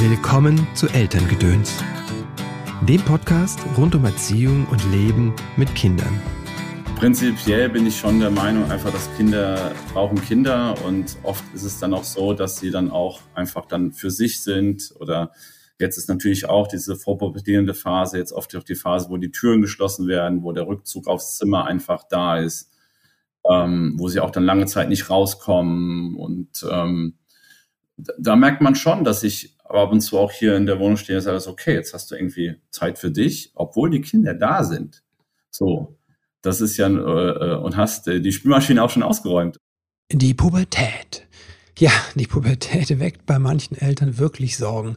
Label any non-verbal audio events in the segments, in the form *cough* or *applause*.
Willkommen zu Elterngedöns, dem Podcast rund um Erziehung und Leben mit Kindern. Prinzipiell bin ich schon der Meinung, einfach, dass Kinder brauchen Kinder und oft ist es dann auch so, dass sie dann auch einfach dann für sich sind oder jetzt ist natürlich auch diese vorpubertierende Phase, jetzt oft auch die Phase, wo die Türen geschlossen werden, wo der Rückzug aufs Zimmer einfach da ist, ähm, wo sie auch dann lange Zeit nicht rauskommen und ähm, da merkt man schon, dass ich aber ab und zu auch hier in der Wohnung stehe und sage, okay, jetzt hast du irgendwie Zeit für dich, obwohl die Kinder da sind. So, das ist ja, äh, äh, und hast äh, die Spülmaschine auch schon ausgeräumt. Die Pubertät. Ja, die Pubertät weckt bei manchen Eltern wirklich Sorgen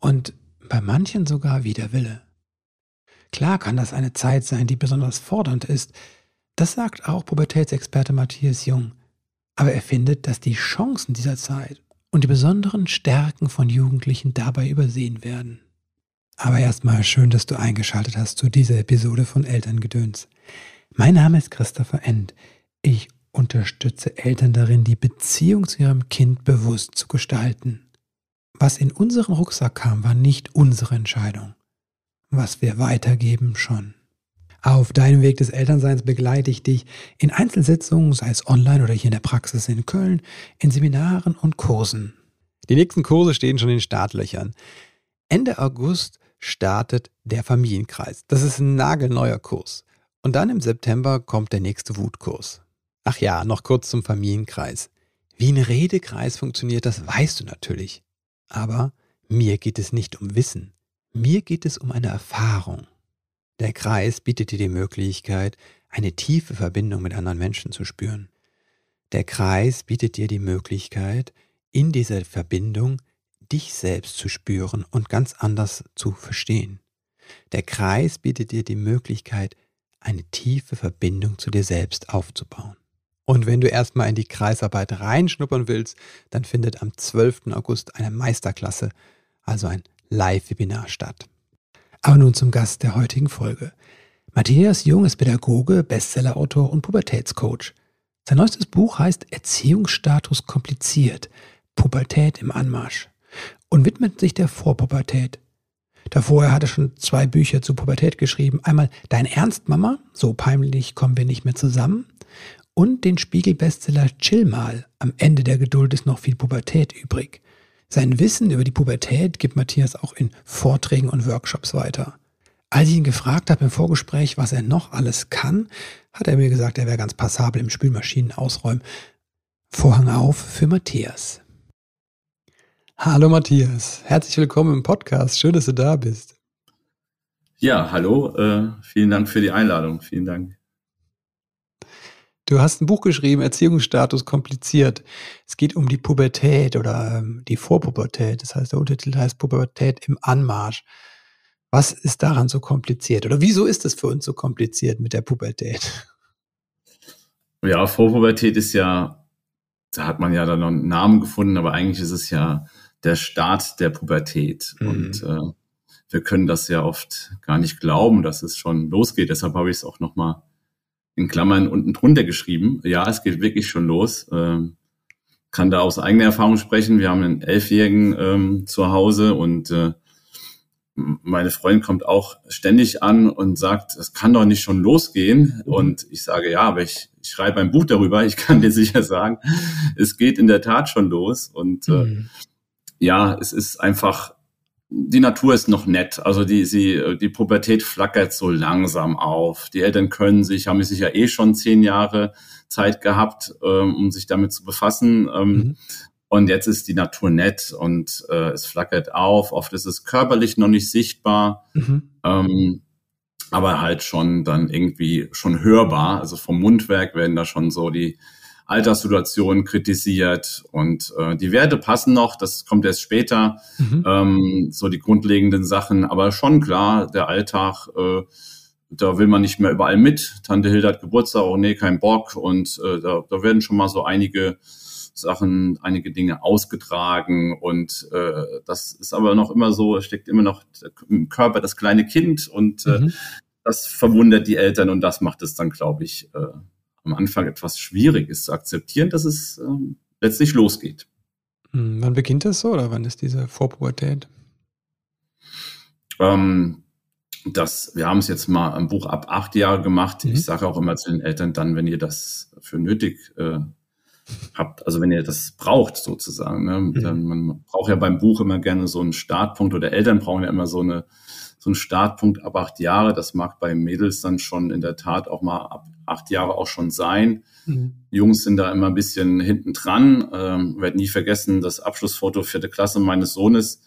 und bei manchen sogar Widerwille. Klar kann das eine Zeit sein, die besonders fordernd ist. Das sagt auch Pubertätsexperte Matthias Jung. Aber er findet, dass die Chancen dieser Zeit und die besonderen Stärken von Jugendlichen dabei übersehen werden. Aber erstmal schön, dass du eingeschaltet hast zu dieser Episode von Elterngedöns. Mein Name ist Christopher End. Ich unterstütze Eltern darin, die Beziehung zu ihrem Kind bewusst zu gestalten. Was in unseren Rucksack kam, war nicht unsere Entscheidung. Was wir weitergeben, schon. Auf deinem Weg des Elternseins begleite ich dich in Einzelsitzungen, sei es online oder hier in der Praxis in Köln, in Seminaren und Kursen. Die nächsten Kurse stehen schon in Startlöchern. Ende August startet der Familienkreis. Das ist ein nagelneuer Kurs. Und dann im September kommt der nächste Wutkurs. Ach ja, noch kurz zum Familienkreis. Wie ein Redekreis funktioniert, das weißt du natürlich. Aber mir geht es nicht um Wissen. Mir geht es um eine Erfahrung. Der Kreis bietet dir die Möglichkeit, eine tiefe Verbindung mit anderen Menschen zu spüren. Der Kreis bietet dir die Möglichkeit, in dieser Verbindung dich selbst zu spüren und ganz anders zu verstehen. Der Kreis bietet dir die Möglichkeit, eine tiefe Verbindung zu dir selbst aufzubauen. Und wenn du erstmal in die Kreisarbeit reinschnuppern willst, dann findet am 12. August eine Meisterklasse, also ein Live-Webinar statt. Aber nun zum Gast der heutigen Folge. Matthias Jung ist Pädagoge, Bestsellerautor und Pubertätscoach. Sein neuestes Buch heißt Erziehungsstatus kompliziert, Pubertät im Anmarsch und widmet sich der Vorpubertät. Davor hat er schon zwei Bücher zur Pubertät geschrieben. Einmal Dein Ernst, Mama, so peinlich kommen wir nicht mehr zusammen. Und den Spiegel-Bestseller Chill mal, am Ende der Geduld ist noch viel Pubertät übrig. Sein Wissen über die Pubertät gibt Matthias auch in Vorträgen und Workshops weiter. Als ich ihn gefragt habe im Vorgespräch, was er noch alles kann, hat er mir gesagt, er wäre ganz passabel im Spülmaschinen ausräumen. Vorhang auf für Matthias. Hallo Matthias, herzlich willkommen im Podcast. Schön, dass du da bist. Ja, hallo, äh, vielen Dank für die Einladung. Vielen Dank. Du hast ein Buch geschrieben, Erziehungsstatus kompliziert. Es geht um die Pubertät oder ähm, die Vorpubertät. Das heißt, der Untertitel heißt Pubertät im Anmarsch. Was ist daran so kompliziert? Oder wieso ist es für uns so kompliziert mit der Pubertät? Ja, Vorpubertät ist ja, da hat man ja dann noch einen Namen gefunden, aber eigentlich ist es ja der Start der Pubertät. Mhm. Und äh, wir können das ja oft gar nicht glauben, dass es schon losgeht. Deshalb habe ich es auch nochmal in Klammern unten drunter geschrieben. Ja, es geht wirklich schon los. Ähm, kann da aus eigener Erfahrung sprechen. Wir haben einen Elfjährigen ähm, zu Hause und äh, meine Freundin kommt auch ständig an und sagt, es kann doch nicht schon losgehen. Mhm. Und ich sage, ja, aber ich, ich schreibe ein Buch darüber. Ich kann dir sicher sagen, es geht in der Tat schon los. Und äh, mhm. ja, es ist einfach die Natur ist noch nett. Also die, sie, die Pubertät flackert so langsam auf. Die Eltern können sich, haben sich ja eh schon zehn Jahre Zeit gehabt, ähm, um sich damit zu befassen. Ähm, mhm. Und jetzt ist die Natur nett und äh, es flackert auf. Oft ist es körperlich noch nicht sichtbar, mhm. ähm, aber halt schon dann irgendwie schon hörbar. Also vom Mundwerk werden da schon so die Alterssituation kritisiert und äh, die Werte passen noch, das kommt erst später, mhm. ähm, so die grundlegenden Sachen, aber schon klar, der Alltag, äh, da will man nicht mehr überall mit. Tante Hilde hat Geburtstag, oh nee, kein Bock und äh, da, da werden schon mal so einige Sachen, einige Dinge ausgetragen und äh, das ist aber noch immer so, steckt immer noch im Körper das kleine Kind und äh, mhm. das verwundert die Eltern und das macht es dann, glaube ich, äh, am Anfang etwas schwierig ist zu akzeptieren, dass es ähm, letztlich losgeht. Hm, wann beginnt das so oder wann ist diese Vorpubertät? Ähm, das, wir haben es jetzt mal im Buch ab acht Jahre gemacht. Mhm. Ich sage auch immer zu den Eltern dann, wenn ihr das für nötig äh, habt, also wenn ihr das braucht sozusagen, ne? Mhm. dann man braucht ja beim Buch immer gerne so einen Startpunkt oder Eltern brauchen ja immer so eine so einen Startpunkt ab acht Jahre. Das mag bei Mädels dann schon in der Tat auch mal ab acht Jahre auch schon sein. Mhm. Jungs sind da immer ein bisschen hinten dran. Ähm, werde nie vergessen, das Abschlussfoto vierte Klasse meines Sohnes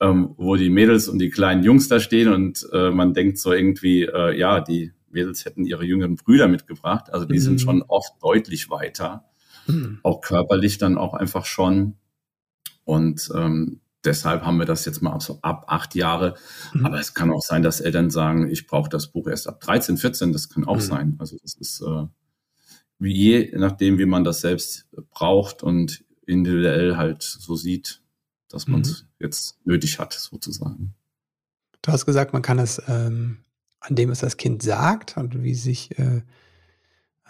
ähm, wo die Mädels und die kleinen Jungs da stehen und äh, man denkt so irgendwie, äh, ja, die Mädels hätten ihre jüngeren Brüder mitgebracht. Also die mhm. sind schon oft deutlich weiter, mhm. auch körperlich dann auch einfach schon. Und ähm, deshalb haben wir das jetzt mal ab, so ab acht Jahre. Mhm. Aber es kann auch sein, dass Eltern sagen, ich brauche das Buch erst ab 13, 14. Das kann auch mhm. sein. Also das ist äh, wie je nachdem, wie man das selbst braucht und individuell halt so sieht, dass man es mhm. jetzt nötig hat, sozusagen. Du hast gesagt, man kann es ähm, an dem es das Kind sagt und wie sich äh,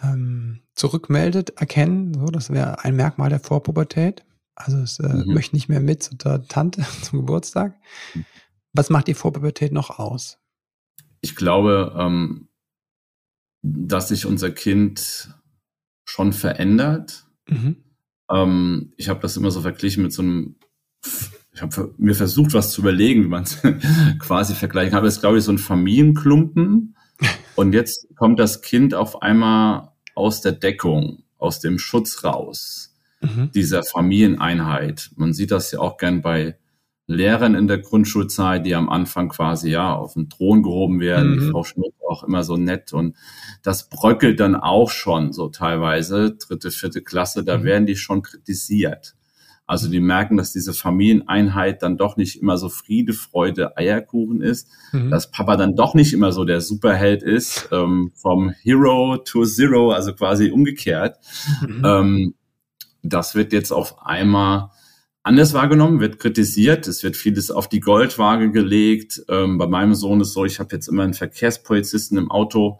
ähm, zurückmeldet, erkennen. So, das wäre ein Merkmal der Vorpubertät. Also es äh, mhm. möchte nicht mehr mit zur Tante *laughs* zum Geburtstag. Was macht die Vorpubertät noch aus? Ich glaube, ähm, dass sich unser Kind schon verändert. Mhm. Ähm, ich habe das immer so verglichen mit so einem ich habe mir versucht, was zu überlegen, wie man es *laughs* quasi vergleichen kann. Aber es ist, glaube ich, so ein Familienklumpen. *laughs* Und jetzt kommt das Kind auf einmal aus der Deckung, aus dem Schutz raus, mhm. dieser Familieneinheit. Man sieht das ja auch gern bei Lehrern in der Grundschulzeit, die am Anfang quasi ja auf den Thron gehoben werden. Mhm. Die Frau Schmidt auch immer so nett und das bröckelt dann auch schon so teilweise, dritte, vierte Klasse, da mhm. werden die schon kritisiert. Also die merken, dass diese Familieneinheit dann doch nicht immer so Friede, Freude, Eierkuchen ist, mhm. dass Papa dann doch nicht immer so der Superheld ist, ähm, vom Hero to Zero, also quasi umgekehrt. Mhm. Ähm, das wird jetzt auf einmal anders wahrgenommen, wird kritisiert, es wird vieles auf die Goldwaage gelegt. Ähm, bei meinem Sohn ist so, ich habe jetzt immer einen Verkehrspolizisten im Auto,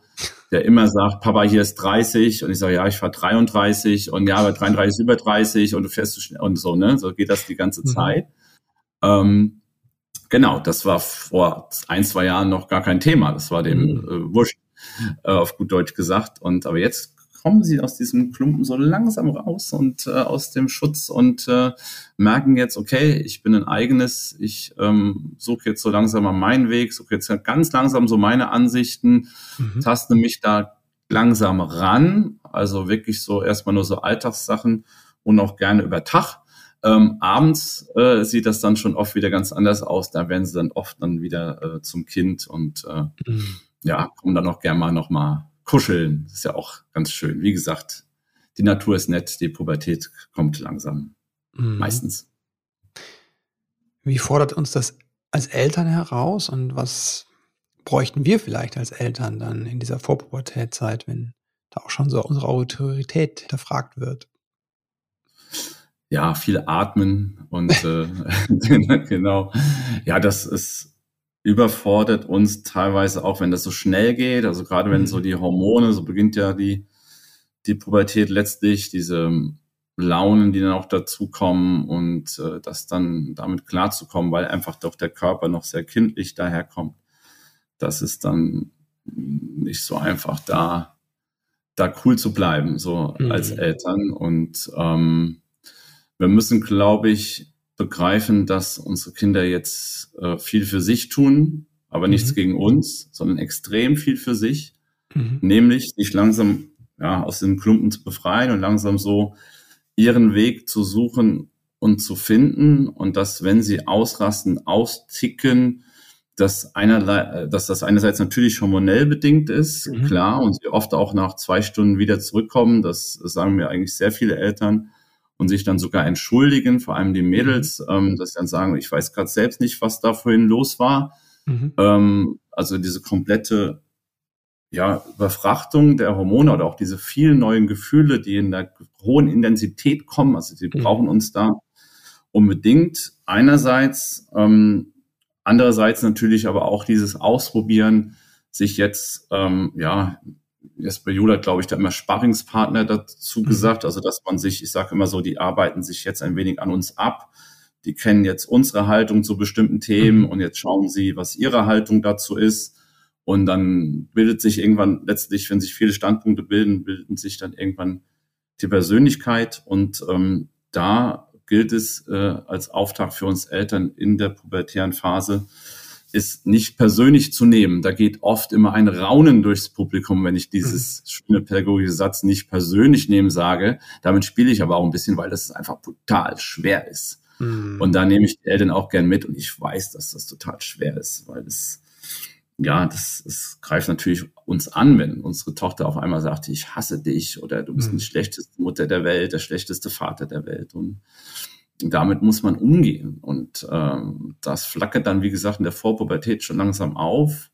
der immer sagt, Papa, hier ist 30 und ich sage, ja, ich fahre 33 und ja, aber 33 ist über 30 und du fährst zu schnell und so, ne? So geht das die ganze mhm. Zeit. Ähm, genau, das war vor ein, zwei Jahren noch gar kein Thema. Das war dem mhm. äh, wurscht, äh, auf gut Deutsch gesagt. Und aber jetzt kommen sie aus diesem Klumpen so langsam raus und äh, aus dem Schutz und äh, merken jetzt, okay, ich bin ein eigenes, ich ähm, suche jetzt so langsam mal meinen Weg, suche jetzt ganz langsam so meine Ansichten, mhm. taste mich da langsam ran, also wirklich so erstmal nur so Alltagssachen und auch gerne über Tag. Ähm, abends äh, sieht das dann schon oft wieder ganz anders aus. Da werden sie dann oft dann wieder äh, zum Kind und äh, mhm. ja, kommen dann auch gerne mal noch kuscheln. ist ja auch ganz schön. Wie gesagt, die Natur ist nett, die Pubertät kommt langsam. Mhm. Meistens. Wie fordert uns das als Eltern heraus und was bräuchten wir vielleicht als Eltern dann in dieser Vorpubertätzeit, wenn da auch schon so unsere Autorität hinterfragt wird? Ja, viel atmen und äh, *laughs* genau. Ja, das ist überfordert uns teilweise auch, wenn das so schnell geht. Also gerade wenn so mhm. die Hormone, so beginnt ja die, die Pubertät letztlich, diese Launen, die dann auch dazukommen und äh, das dann damit klarzukommen, weil einfach doch der Körper noch sehr kindlich daherkommt. Das ist dann nicht so einfach da, da cool zu bleiben, so mhm. als Eltern. Und ähm, wir müssen, glaube ich, begreifen, dass unsere Kinder jetzt äh, viel für sich tun, aber mhm. nichts gegen uns, sondern extrem viel für sich, mhm. nämlich sich langsam ja, aus den Klumpen zu befreien und langsam so ihren Weg zu suchen und zu finden und dass, wenn sie ausrasten, austicken, dass, einerlei, dass das einerseits natürlich hormonell bedingt ist, mhm. klar, und sie oft auch nach zwei Stunden wieder zurückkommen. Das sagen mir eigentlich sehr viele Eltern und sich dann sogar entschuldigen, vor allem die Mädels, mhm. ähm, dass sie dann sagen, ich weiß gerade selbst nicht, was da vorhin los war. Mhm. Ähm, also diese komplette ja, Überfrachtung der Hormone oder auch diese vielen neuen Gefühle, die in der hohen Intensität kommen, also sie mhm. brauchen uns da unbedingt einerseits, ähm, andererseits natürlich aber auch dieses Ausprobieren, sich jetzt ähm, ja Jesper Juhl hat, glaube ich, da immer Sparringspartner dazu mhm. gesagt, also dass man sich, ich sage immer so, die arbeiten sich jetzt ein wenig an uns ab. die kennen jetzt unsere Haltung zu bestimmten Themen mhm. und jetzt schauen sie, was ihre Haltung dazu ist. Und dann bildet sich irgendwann letztlich, wenn sich viele Standpunkte bilden, bilden sich dann irgendwann die Persönlichkeit. Und ähm, da gilt es äh, als Auftrag für uns Eltern in der pubertären Phase, ist nicht persönlich zu nehmen. Da geht oft immer ein Raunen durchs Publikum, wenn ich dieses mhm. schöne pädagogische Satz nicht persönlich nehmen sage. Damit spiele ich aber auch ein bisschen, weil das einfach brutal schwer ist. Mhm. Und da nehme ich die Eltern auch gern mit und ich weiß, dass das total schwer ist, weil es, ja, das, das greift natürlich uns an, wenn unsere Tochter auf einmal sagt, ich hasse dich oder du bist mhm. die schlechteste Mutter der Welt, der schlechteste Vater der Welt. Und damit muss man umgehen. Und ähm, das flackert dann, wie gesagt, in der Vorpubertät schon langsam auf.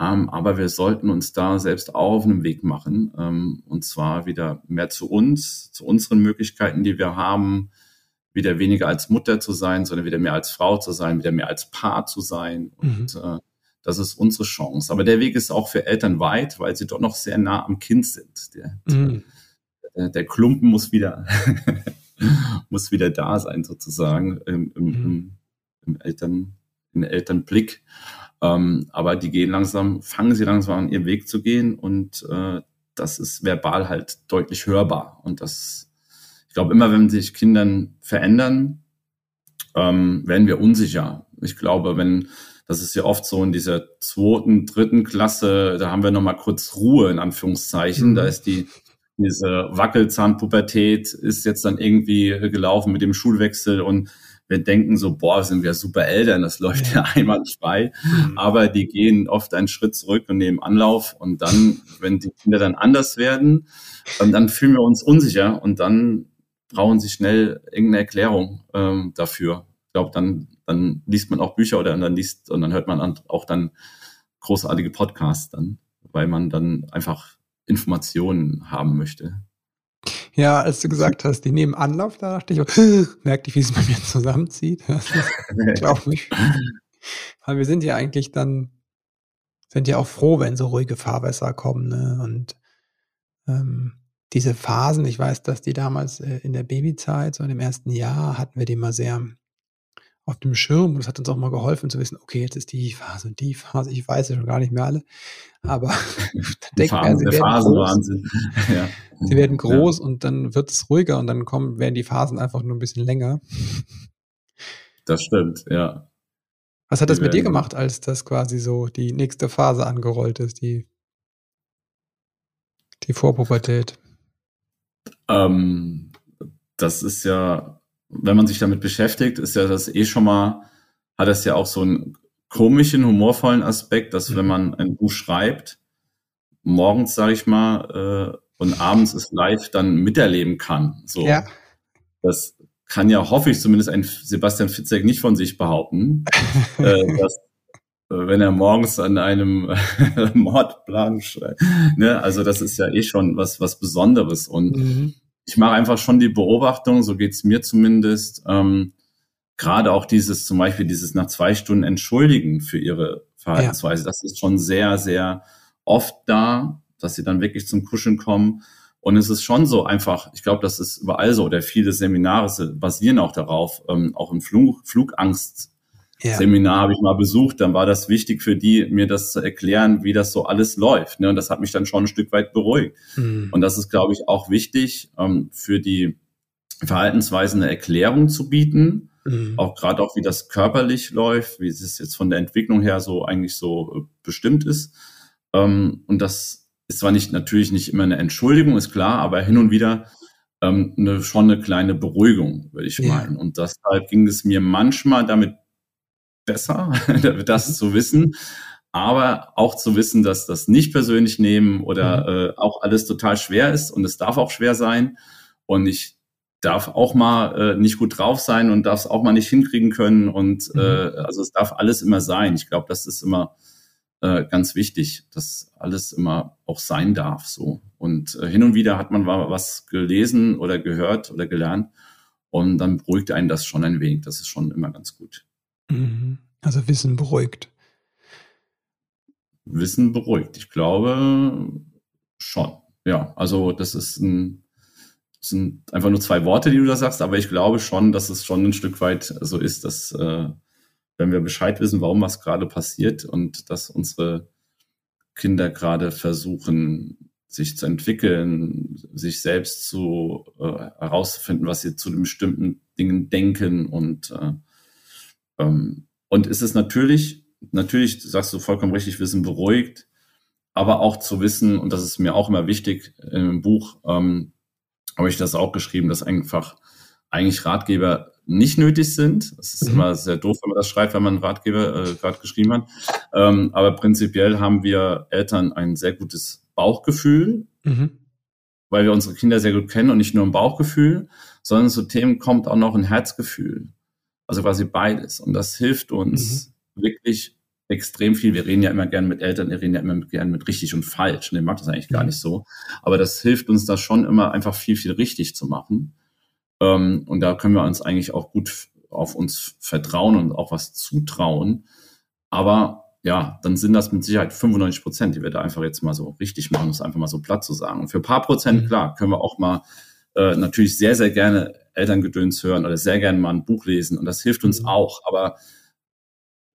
Ähm, aber wir sollten uns da selbst auch auf einen Weg machen. Ähm, und zwar wieder mehr zu uns, zu unseren Möglichkeiten, die wir haben, wieder weniger als Mutter zu sein, sondern wieder mehr als Frau zu sein, wieder mehr als Paar zu sein. Und mhm. äh, das ist unsere Chance. Aber der Weg ist auch für Eltern weit, weil sie doch noch sehr nah am Kind sind. Der, mhm. der, der Klumpen muss wieder *laughs* *laughs* muss wieder da sein, sozusagen, im, im, mhm. im, Eltern, im Elternblick. Ähm, aber die gehen langsam, fangen sie langsam an, ihren Weg zu gehen und äh, das ist verbal halt deutlich hörbar. Und das, ich glaube, immer wenn sich Kindern verändern, ähm, werden wir unsicher. Ich glaube, wenn, das ist ja oft so in dieser zweiten, dritten Klasse, da haben wir nochmal kurz Ruhe, in Anführungszeichen. Mhm. Da ist die diese Wackelzahnpubertät ist jetzt dann irgendwie gelaufen mit dem Schulwechsel und wir denken so, boah, sind wir super Eltern, das läuft ja, einwandfrei. Mhm. Aber die gehen oft einen Schritt zurück und nehmen Anlauf. Und dann, wenn die Kinder dann anders werden, dann fühlen wir uns unsicher und dann brauchen sie schnell irgendeine Erklärung ähm, dafür. Ich glaube, dann, dann liest man auch Bücher oder dann liest und dann hört man auch dann großartige Podcasts dann, weil man dann einfach Informationen haben möchte. Ja, als du gesagt hast, die nehmen Anlauf, da dachte ich, oh, *laughs* merkte ich, wie es bei mir zusammenzieht. *laughs* Glaube ich. Weil wir sind ja eigentlich dann, sind ja auch froh, wenn so ruhige Fahrwässer kommen. Ne? Und ähm, diese Phasen, ich weiß, dass die damals äh, in der Babyzeit, so in dem ersten Jahr, hatten wir die mal sehr auf dem Schirm und das hat uns auch mal geholfen zu wissen, okay, jetzt ist die Phase und die Phase, ich weiß ja schon gar nicht mehr alle, aber *laughs* *laughs* denkt man, sie werden groß, *laughs* ja. sie werden groß ja. und dann wird es ruhiger und dann kommen, werden die Phasen einfach nur ein bisschen länger. Das stimmt, ja. Was hat die das mit dir gemacht, als das quasi so die nächste Phase angerollt ist, die, die Vorpubertät? Ähm, das ist ja wenn man sich damit beschäftigt, ist ja das eh schon mal, hat das ja auch so einen komischen, humorvollen Aspekt, dass mhm. wenn man ein Buch schreibt, morgens, sage ich mal, äh, und abends es live dann miterleben kann. So. Ja. Das kann ja, hoffe ich zumindest, ein Sebastian Fitzek nicht von sich behaupten, *laughs* äh, dass äh, wenn er morgens an einem *laughs* Mordplan schreibt. Ne? Also das ist ja eh schon was, was Besonderes. Und mhm ich mache einfach schon die Beobachtung, so geht's mir zumindest, ähm, gerade auch dieses, zum Beispiel dieses nach zwei Stunden Entschuldigen für ihre Verhaltensweise, ja. das ist schon sehr, sehr oft da, dass sie dann wirklich zum Kuscheln kommen. Und es ist schon so einfach, ich glaube, das ist überall so, oder viele Seminare basieren auch darauf, ähm, auch im Flug, Flugangst ja. Seminar habe ich mal besucht, dann war das wichtig für die, mir das zu erklären, wie das so alles läuft. Ne? Und das hat mich dann schon ein Stück weit beruhigt. Mhm. Und das ist, glaube ich, auch wichtig, ähm, für die Verhaltensweisen eine Erklärung zu bieten. Mhm. Auch gerade auch, wie das körperlich läuft, wie es jetzt von der Entwicklung her so eigentlich so äh, bestimmt ist. Ähm, und das ist zwar nicht natürlich nicht immer eine Entschuldigung, ist klar, aber hin und wieder ähm, eine, schon eine kleine Beruhigung, würde ich ja. meinen. Und deshalb ging es mir manchmal damit besser, *laughs* das mhm. zu wissen. Aber auch zu wissen, dass das nicht persönlich nehmen oder mhm. äh, auch alles total schwer ist und es darf auch schwer sein. Und ich darf auch mal äh, nicht gut drauf sein und darf es auch mal nicht hinkriegen können. Und mhm. äh, also es darf alles immer sein. Ich glaube, das ist immer äh, ganz wichtig, dass alles immer auch sein darf. So. Und äh, hin und wieder hat man was gelesen oder gehört oder gelernt. Und dann beruhigt einen das schon ein wenig. Das ist schon immer ganz gut. Mhm. Also Wissen beruhigt. Wissen beruhigt. Ich glaube schon. Ja, also das ist ein, sind einfach nur zwei Worte, die du da sagst, aber ich glaube schon, dass es schon ein Stück weit so ist, dass äh, wenn wir Bescheid wissen, warum was gerade passiert und dass unsere Kinder gerade versuchen, sich zu entwickeln, sich selbst zu äh, herauszufinden, was sie zu den bestimmten Dingen denken und äh, ähm, und es ist natürlich, natürlich sagst du vollkommen richtig, wir sind beruhigt, aber auch zu wissen, und das ist mir auch immer wichtig im Buch, ähm, habe ich das auch geschrieben, dass einfach eigentlich Ratgeber nicht nötig sind. Es ist mhm. immer sehr doof, wenn man das schreibt, wenn man einen Ratgeber äh, gerade geschrieben hat. Ähm, aber prinzipiell haben wir Eltern ein sehr gutes Bauchgefühl, mhm. weil wir unsere Kinder sehr gut kennen und nicht nur ein Bauchgefühl, sondern zu Themen kommt auch noch ein Herzgefühl. Also quasi beides. Und das hilft uns mhm. wirklich extrem viel. Wir reden ja immer gern mit Eltern, wir reden ja immer gern mit richtig und falsch. Und ich mag das eigentlich gar mhm. nicht so. Aber das hilft uns da schon immer einfach viel, viel richtig zu machen. Ähm, und da können wir uns eigentlich auch gut auf uns vertrauen und auch was zutrauen. Aber ja, dann sind das mit Sicherheit 95 Prozent, die wir da einfach jetzt mal so richtig machen, um es einfach mal so platt zu sagen. Und für ein paar Prozent, mhm. klar, können wir auch mal äh, natürlich sehr, sehr gerne Elterngedöns hören oder sehr gerne mal ein Buch lesen. Und das hilft uns mhm. auch. Aber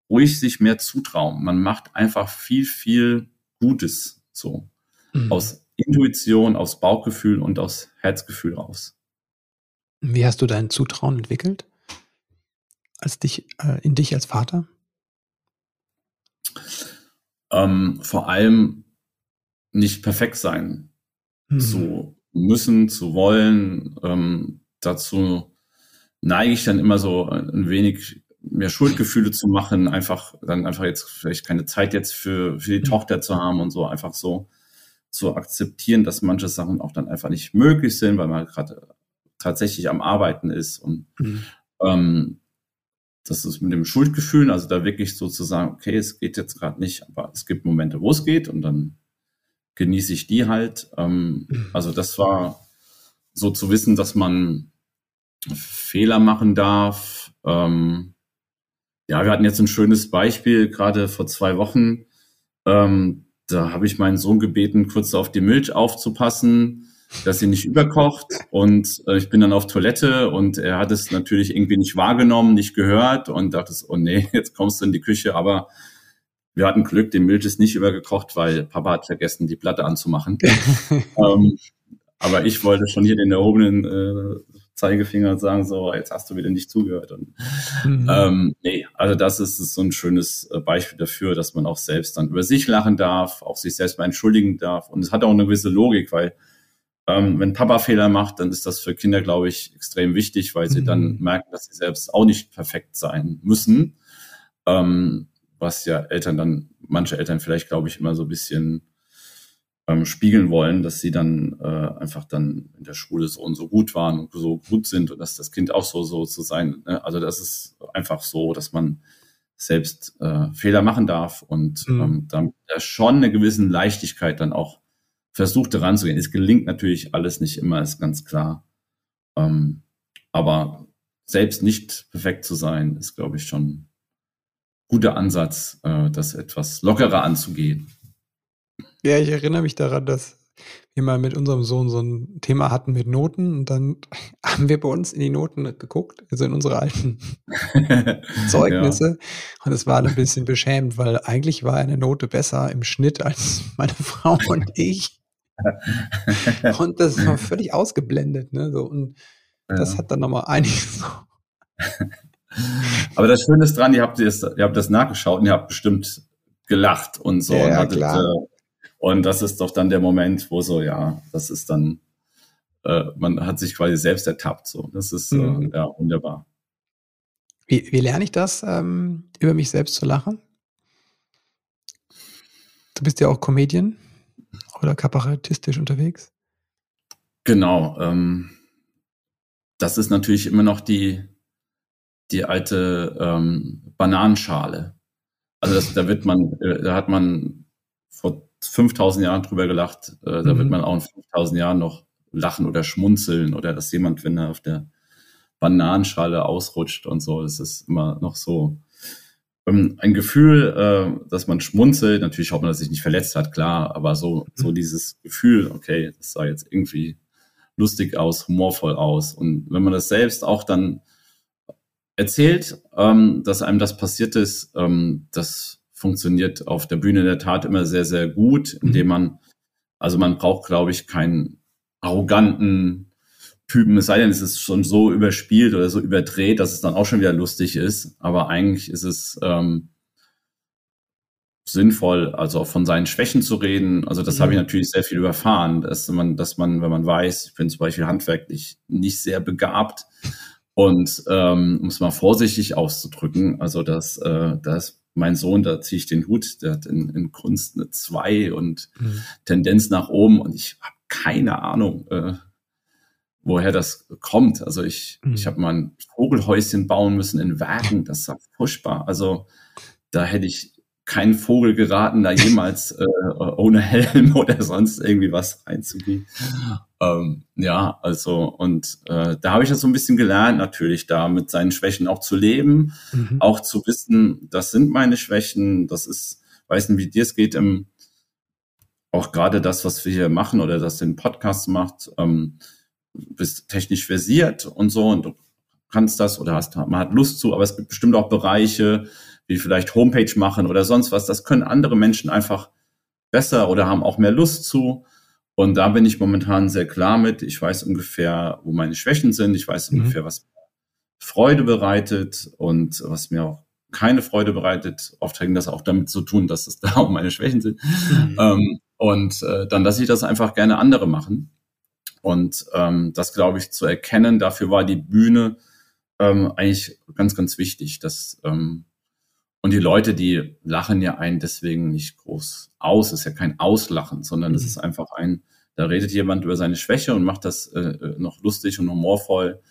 ruhig sich mehr zutrauen. Man macht einfach viel, viel Gutes so. Mhm. Aus Intuition, aus Bauchgefühl und aus Herzgefühl raus. Wie hast du dein Zutrauen entwickelt? Als dich, äh, in dich als Vater? Ähm, vor allem nicht perfekt sein mhm. zu müssen, zu wollen. Ähm, dazu neige ich dann immer so ein wenig mehr Schuldgefühle zu machen, einfach dann einfach jetzt vielleicht keine Zeit jetzt für, für die mhm. Tochter zu haben und so einfach so zu akzeptieren, dass manche Sachen auch dann einfach nicht möglich sind, weil man gerade tatsächlich am Arbeiten ist und mhm. ähm, das ist mit dem Schuldgefühl, also da wirklich so zu sagen, okay, es geht jetzt gerade nicht, aber es gibt Momente, wo es geht und dann genieße ich die halt. Ähm, mhm. Also das war so zu wissen, dass man Fehler machen darf, ähm, ja, wir hatten jetzt ein schönes Beispiel, gerade vor zwei Wochen. Ähm, da habe ich meinen Sohn gebeten, kurz auf die Milch aufzupassen, dass sie nicht überkocht. Und äh, ich bin dann auf Toilette und er hat es natürlich irgendwie nicht wahrgenommen, nicht gehört und dachte, oh nee, *laughs* jetzt kommst du in die Küche. Aber wir hatten Glück, die Milch ist nicht übergekocht, weil Papa hat vergessen, die Platte anzumachen. *laughs* ähm, aber ich wollte schon hier den erhobenen äh, Zeigefinger und sagen, so, jetzt hast du wieder nicht zugehört. Und, mhm. ähm, nee, also das ist, ist so ein schönes äh, Beispiel dafür, dass man auch selbst dann über sich lachen darf, auch sich selbst mal entschuldigen darf. Und es hat auch eine gewisse Logik, weil ähm, wenn Papa Fehler macht, dann ist das für Kinder, glaube ich, extrem wichtig, weil sie mhm. dann merken, dass sie selbst auch nicht perfekt sein müssen. Ähm, was ja Eltern dann, manche Eltern vielleicht, glaube ich, immer so ein bisschen ähm, spiegeln wollen, dass sie dann äh, einfach dann in der Schule so und so gut waren und so gut sind und dass das Kind auch so so zu sein. Ne? Also das ist einfach so, dass man selbst äh, Fehler machen darf und mhm. ähm, dann ja schon eine gewisse Leichtigkeit dann auch versucht daran zu gehen. Es gelingt natürlich alles nicht immer, ist ganz klar. Ähm, aber selbst nicht perfekt zu sein, ist, glaube ich, schon ein guter Ansatz, äh, das etwas lockerer anzugehen. Ja, ich erinnere mich daran, dass wir mal mit unserem Sohn so ein Thema hatten mit Noten und dann *laughs* haben wir bei uns in die Noten geguckt, also in unsere alten *laughs* Zeugnisse ja. und es war ein bisschen beschämt, weil eigentlich war eine Note besser im Schnitt als *laughs* meine Frau und ich. und das war völlig ausgeblendet, ne? So, und ja. das hat dann nochmal einiges. Aber das Schöne ist dran, ihr habt, das, ihr habt das nachgeschaut und ihr habt bestimmt gelacht und so. Ja, und hattet, klar. Äh, und das ist doch dann der Moment, wo so, ja, das ist dann, äh, man hat sich quasi selbst ertappt. So, das ist äh, mhm. äh, ja wunderbar. Wie, wie lerne ich das, ähm, über mich selbst zu lachen? Du bist ja auch Comedian oder kabarettistisch unterwegs. Genau. Ähm, das ist natürlich immer noch die, die alte ähm, Bananenschale. Also das, da wird man, äh, da hat man vor 5000 Jahren drüber gelacht. Äh, da mhm. wird man auch in 5000 Jahren noch lachen oder schmunzeln oder dass jemand, wenn er auf der Bananenschale ausrutscht und so, das ist immer noch so ähm, ein Gefühl, äh, dass man schmunzelt. Natürlich hofft man, dass sich nicht verletzt hat, klar, aber so, mhm. so dieses Gefühl, okay, das war jetzt irgendwie lustig aus, humorvoll aus. Und wenn man das selbst auch dann erzählt, ähm, dass einem das passiert ist, ähm, das funktioniert auf der Bühne in der Tat immer sehr, sehr gut, indem mhm. man, also man braucht, glaube ich, keinen arroganten Typen, es sei denn, es ist schon so überspielt oder so überdreht, dass es dann auch schon wieder lustig ist. Aber eigentlich ist es ähm, sinnvoll, also auch von seinen Schwächen zu reden. Also das mhm. habe ich natürlich sehr viel überfahren, dass man, dass man, wenn man weiß, ich bin zum Beispiel handwerklich nicht sehr begabt und ähm, um es mal vorsichtig auszudrücken, also dass äh, das mein Sohn, da ziehe ich den Hut, der hat in, in Kunst eine 2 und mhm. Tendenz nach oben und ich habe keine Ahnung, äh, woher das kommt. Also ich, mhm. ich habe mal ein Vogelhäuschen bauen müssen in Werken, das war furchtbar. Also da hätte ich keinen Vogel geraten, da jemals äh, ohne Helm *laughs* oder sonst irgendwie was reinzugehen. Ähm, ja, also und äh, da habe ich das so ein bisschen gelernt, natürlich da mit seinen Schwächen auch zu leben, mhm. auch zu wissen, das sind meine Schwächen, das ist, weiß nicht, wie dir es geht, im, auch gerade das, was wir hier machen oder das den Podcast macht, ähm, bist technisch versiert und so und du kannst das oder hast, man hat Lust zu, aber es gibt bestimmt auch Bereiche, wie vielleicht Homepage machen oder sonst was. Das können andere Menschen einfach besser oder haben auch mehr Lust zu. Und da bin ich momentan sehr klar mit. Ich weiß ungefähr, wo meine Schwächen sind. Ich weiß mhm. ungefähr, was Freude bereitet und was mir auch keine Freude bereitet. Oft hängt das auch damit zu tun, dass es da *laughs* auch meine Schwächen sind. Mhm. Ähm, und äh, dann lasse ich das einfach gerne andere machen. Und ähm, das, glaube ich, zu erkennen, dafür war die Bühne ähm, eigentlich ganz, ganz wichtig, dass ähm, und die Leute, die lachen ja einen deswegen nicht groß aus. Es ist ja kein Auslachen, sondern es mhm. ist einfach ein, da redet jemand über seine Schwäche und macht das äh, äh, noch lustig und humorvoll.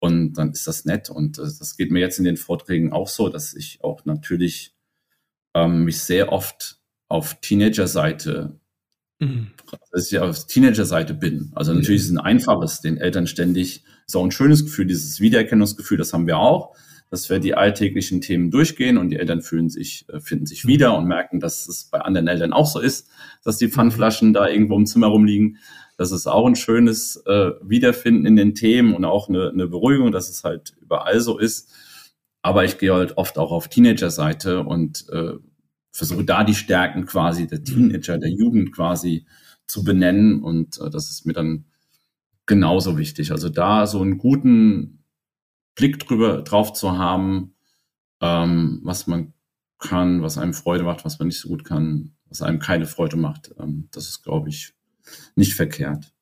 Und dann ist das nett. Und äh, das geht mir jetzt in den Vorträgen auch so, dass ich auch natürlich ähm, mich sehr oft auf Teenager-Seite, mhm. dass ich auf Teenager-Seite bin. Also natürlich ist es ein einfaches, den Eltern ständig, ist auch ein schönes Gefühl, dieses Wiedererkennungsgefühl, das haben wir auch dass wir die alltäglichen Themen durchgehen und die Eltern fühlen sich, äh, finden sich wieder und merken, dass es bei anderen Eltern auch so ist, dass die Pfandflaschen da irgendwo im Zimmer rumliegen. Das ist auch ein schönes äh, Wiederfinden in den Themen und auch eine, eine Beruhigung, dass es halt überall so ist. Aber ich gehe halt oft auch auf Teenager-Seite und äh, versuche da die Stärken quasi der Teenager, der Jugend quasi zu benennen. Und äh, das ist mir dann genauso wichtig. Also da so einen guten Blick drüber drauf zu haben, ähm, was man kann, was einem Freude macht, was man nicht so gut kann, was einem keine Freude macht. Ähm, das ist, glaube ich, nicht verkehrt.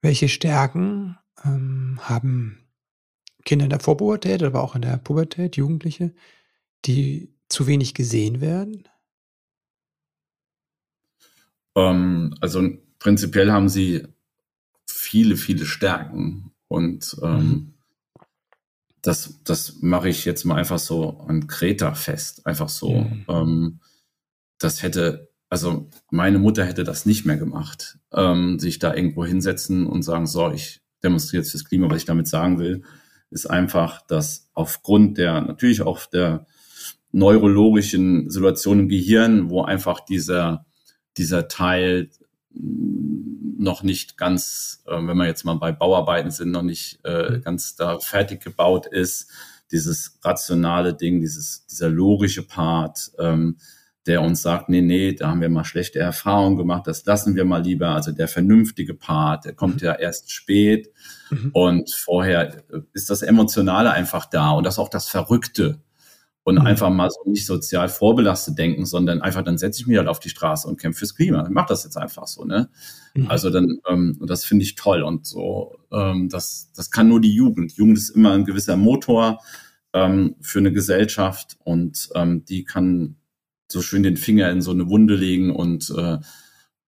Welche Stärken ähm, haben Kinder in der Vorpubertät, aber auch in der Pubertät, Jugendliche, die zu wenig gesehen werden? Ähm, also prinzipiell haben sie viele, viele Stärken und ähm, mhm das, das mache ich jetzt mal einfach so an Kreta fest. Einfach so. Mhm. Ähm, das hätte, also meine Mutter hätte das nicht mehr gemacht. Ähm, sich da irgendwo hinsetzen und sagen, so, ich demonstriere jetzt fürs Klima, was ich damit sagen will, ist einfach, dass aufgrund der, natürlich auch der neurologischen Situation im Gehirn, wo einfach dieser, dieser Teil noch nicht ganz, äh, wenn wir jetzt mal bei Bauarbeiten sind, noch nicht äh, ganz da fertig gebaut ist. Dieses rationale Ding, dieses, dieser logische Part, ähm, der uns sagt, nee, nee, da haben wir mal schlechte Erfahrungen gemacht, das lassen wir mal lieber. Also der vernünftige Part, der kommt mhm. ja erst spät mhm. und vorher ist das Emotionale einfach da und das auch das Verrückte und mhm. einfach mal so nicht sozial vorbelastet denken, sondern einfach, dann setze ich mich halt auf die Straße und kämpfe fürs Klima. Ich mach das jetzt einfach so, ne? Mhm. Also dann, ähm, und das finde ich toll und so, ähm, das, das kann nur die Jugend. Jugend ist immer ein gewisser Motor ähm, für eine Gesellschaft und ähm, die kann so schön den Finger in so eine Wunde legen und äh,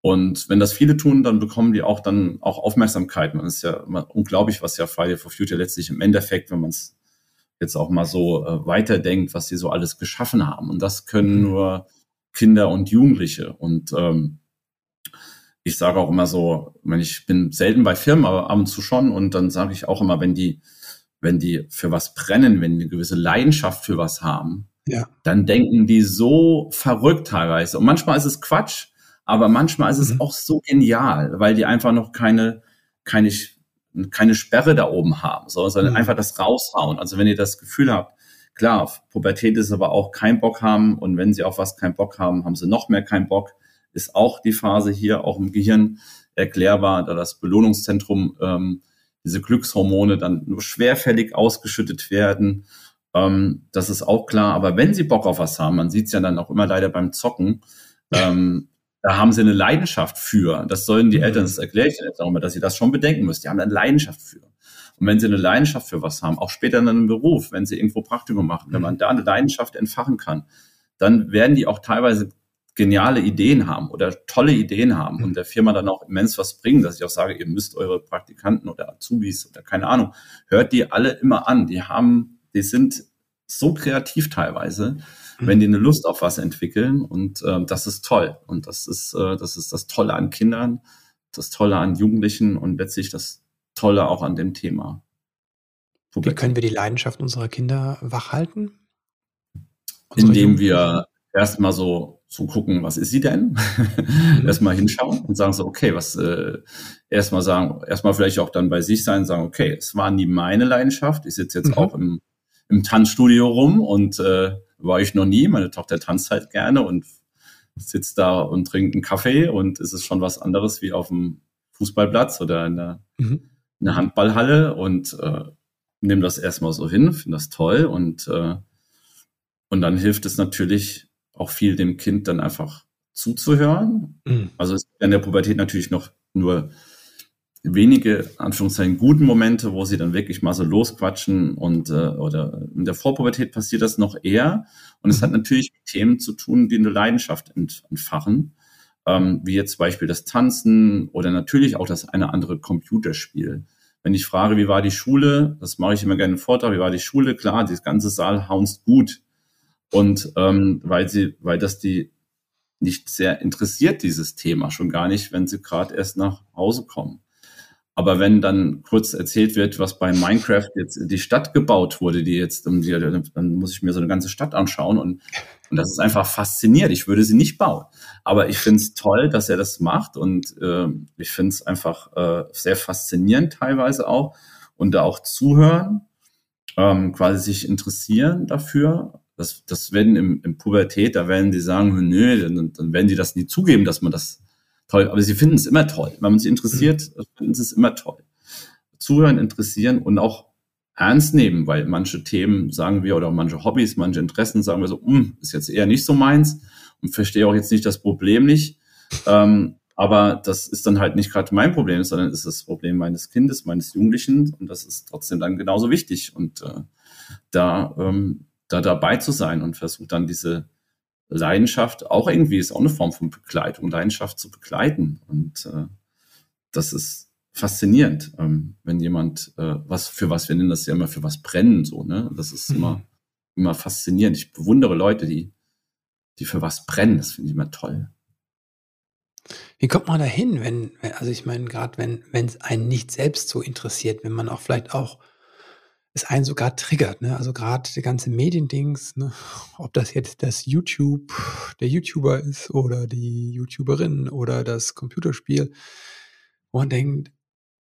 und wenn das viele tun, dann bekommen die auch dann auch Aufmerksamkeit. Man ist ja immer unglaublich, was ja Friday for Future letztlich im Endeffekt, wenn man es jetzt auch mal so äh, weiterdenkt, was sie so alles geschaffen haben. Und das können mhm. nur Kinder und Jugendliche. Und ähm, ich sage auch immer so, wenn ich bin selten bei Firmen, aber ab und zu schon. Und dann sage ich auch immer, wenn die, wenn die für was brennen, wenn die eine gewisse Leidenschaft für was haben, ja. dann denken die so verrückt teilweise. Und manchmal ist es Quatsch, aber manchmal ist es mhm. auch so genial, weil die einfach noch keine keine, keine Sperre da oben haben, sondern mhm. einfach das raushauen. Also wenn ihr das Gefühl habt, klar, Pubertät ist aber auch kein Bock haben und wenn sie auf was keinen Bock haben, haben sie noch mehr keinen Bock, ist auch die Phase hier auch im Gehirn erklärbar, da das Belohnungszentrum ähm, diese Glückshormone dann nur schwerfällig ausgeschüttet werden. Ähm, das ist auch klar. Aber wenn sie Bock auf was haben, man sieht es ja dann auch immer leider beim Zocken, *laughs* ähm, da haben sie eine Leidenschaft für. Das sollen die mhm. Eltern, das erkläre ich jetzt auch immer, dass sie das schon bedenken müssen. Die haben eine Leidenschaft für. Und wenn sie eine Leidenschaft für was haben, auch später in einem Beruf, wenn sie irgendwo Praktikum machen, wenn man da eine Leidenschaft entfachen kann, dann werden die auch teilweise geniale Ideen haben oder tolle Ideen haben und der Firma dann auch immens was bringen, dass ich auch sage, ihr müsst eure Praktikanten oder Azubis oder keine Ahnung, hört die alle immer an. Die haben, die sind so kreativ teilweise, mhm. Wenn die eine Lust auf was entwickeln und äh, das ist toll und das ist äh, das ist das Tolle an Kindern, das Tolle an Jugendlichen und letztlich das Tolle auch an dem Thema. Wie können wir die Leidenschaft unserer Kinder wachhalten? Unsere Indem wir erstmal so so gucken, was ist sie denn? Mhm. *laughs* erstmal hinschauen und sagen so, okay, was äh, erstmal sagen, erstmal vielleicht auch dann bei sich sein, sagen, okay, es war nie meine Leidenschaft. Ich sitze jetzt mhm. auch im, im Tanzstudio rum und äh, war ich noch nie. Meine Tochter tanzt halt gerne und sitzt da und trinkt einen Kaffee und es ist schon was anderes wie auf dem Fußballplatz oder in der, mhm. in der Handballhalle und äh, nehme das erstmal so hin, finde das toll und äh, und dann hilft es natürlich auch viel dem Kind dann einfach zuzuhören. Mhm. Also es ist in der Pubertät natürlich noch nur wenige, Anführungszeichen, guten Momente, wo sie dann wirklich mal so losquatschen und äh, oder in der Vorpubertät passiert das noch eher. Und es hat mhm. natürlich mit Themen zu tun, die eine Leidenschaft entfachen, ähm, wie jetzt zum Beispiel das Tanzen oder natürlich auch das eine andere Computerspiel. Wenn ich frage, wie war die Schule, das mache ich immer gerne im Vortrag, wie war die Schule? Klar, das ganze Saal haunst gut. Und ähm, weil sie, weil das die nicht sehr interessiert, dieses Thema, schon gar nicht, wenn sie gerade erst nach Hause kommen. Aber wenn dann kurz erzählt wird, was bei Minecraft jetzt die Stadt gebaut wurde, die jetzt, dann muss ich mir so eine ganze Stadt anschauen und, und das ist einfach faszinierend. Ich würde sie nicht bauen. Aber ich finde es toll, dass er das macht und äh, ich finde es einfach äh, sehr faszinierend teilweise auch und da auch zuhören, ähm, quasi sich interessieren dafür das, das werden im, im Pubertät, da werden die sagen, nö, dann, dann werden die das nie zugeben, dass man das toll, aber sie finden es immer toll. Wenn man sie interessiert, mhm. finden sie es immer toll. Zuhören, interessieren und auch ernst nehmen, weil manche Themen sagen wir oder manche Hobbys, manche Interessen sagen wir so, hm, ist jetzt eher nicht so meins und verstehe auch jetzt nicht das Problem nicht. Ähm, aber das ist dann halt nicht gerade mein Problem, sondern ist das Problem meines Kindes, meines Jugendlichen und das ist trotzdem dann genauso wichtig. Und äh, da ähm, da dabei zu sein und versucht dann diese Leidenschaft auch irgendwie ist auch eine Form von Begleitung, Leidenschaft zu begleiten. Und äh, das ist faszinierend, ähm, wenn jemand äh, was für was wir nennen das ja immer für was brennen so ne. Das ist mhm. immer immer faszinierend. Ich bewundere Leute, die die für was brennen. Das finde ich immer toll. Wie kommt man da hin, wenn, also ich meine, gerade wenn, wenn es einen nicht selbst so interessiert, wenn man auch vielleicht auch es einen sogar triggert. Ne? Also gerade die ganze Mediendings, ne? ob das jetzt das YouTube, der YouTuber ist oder die YouTuberin oder das Computerspiel, wo man denkt,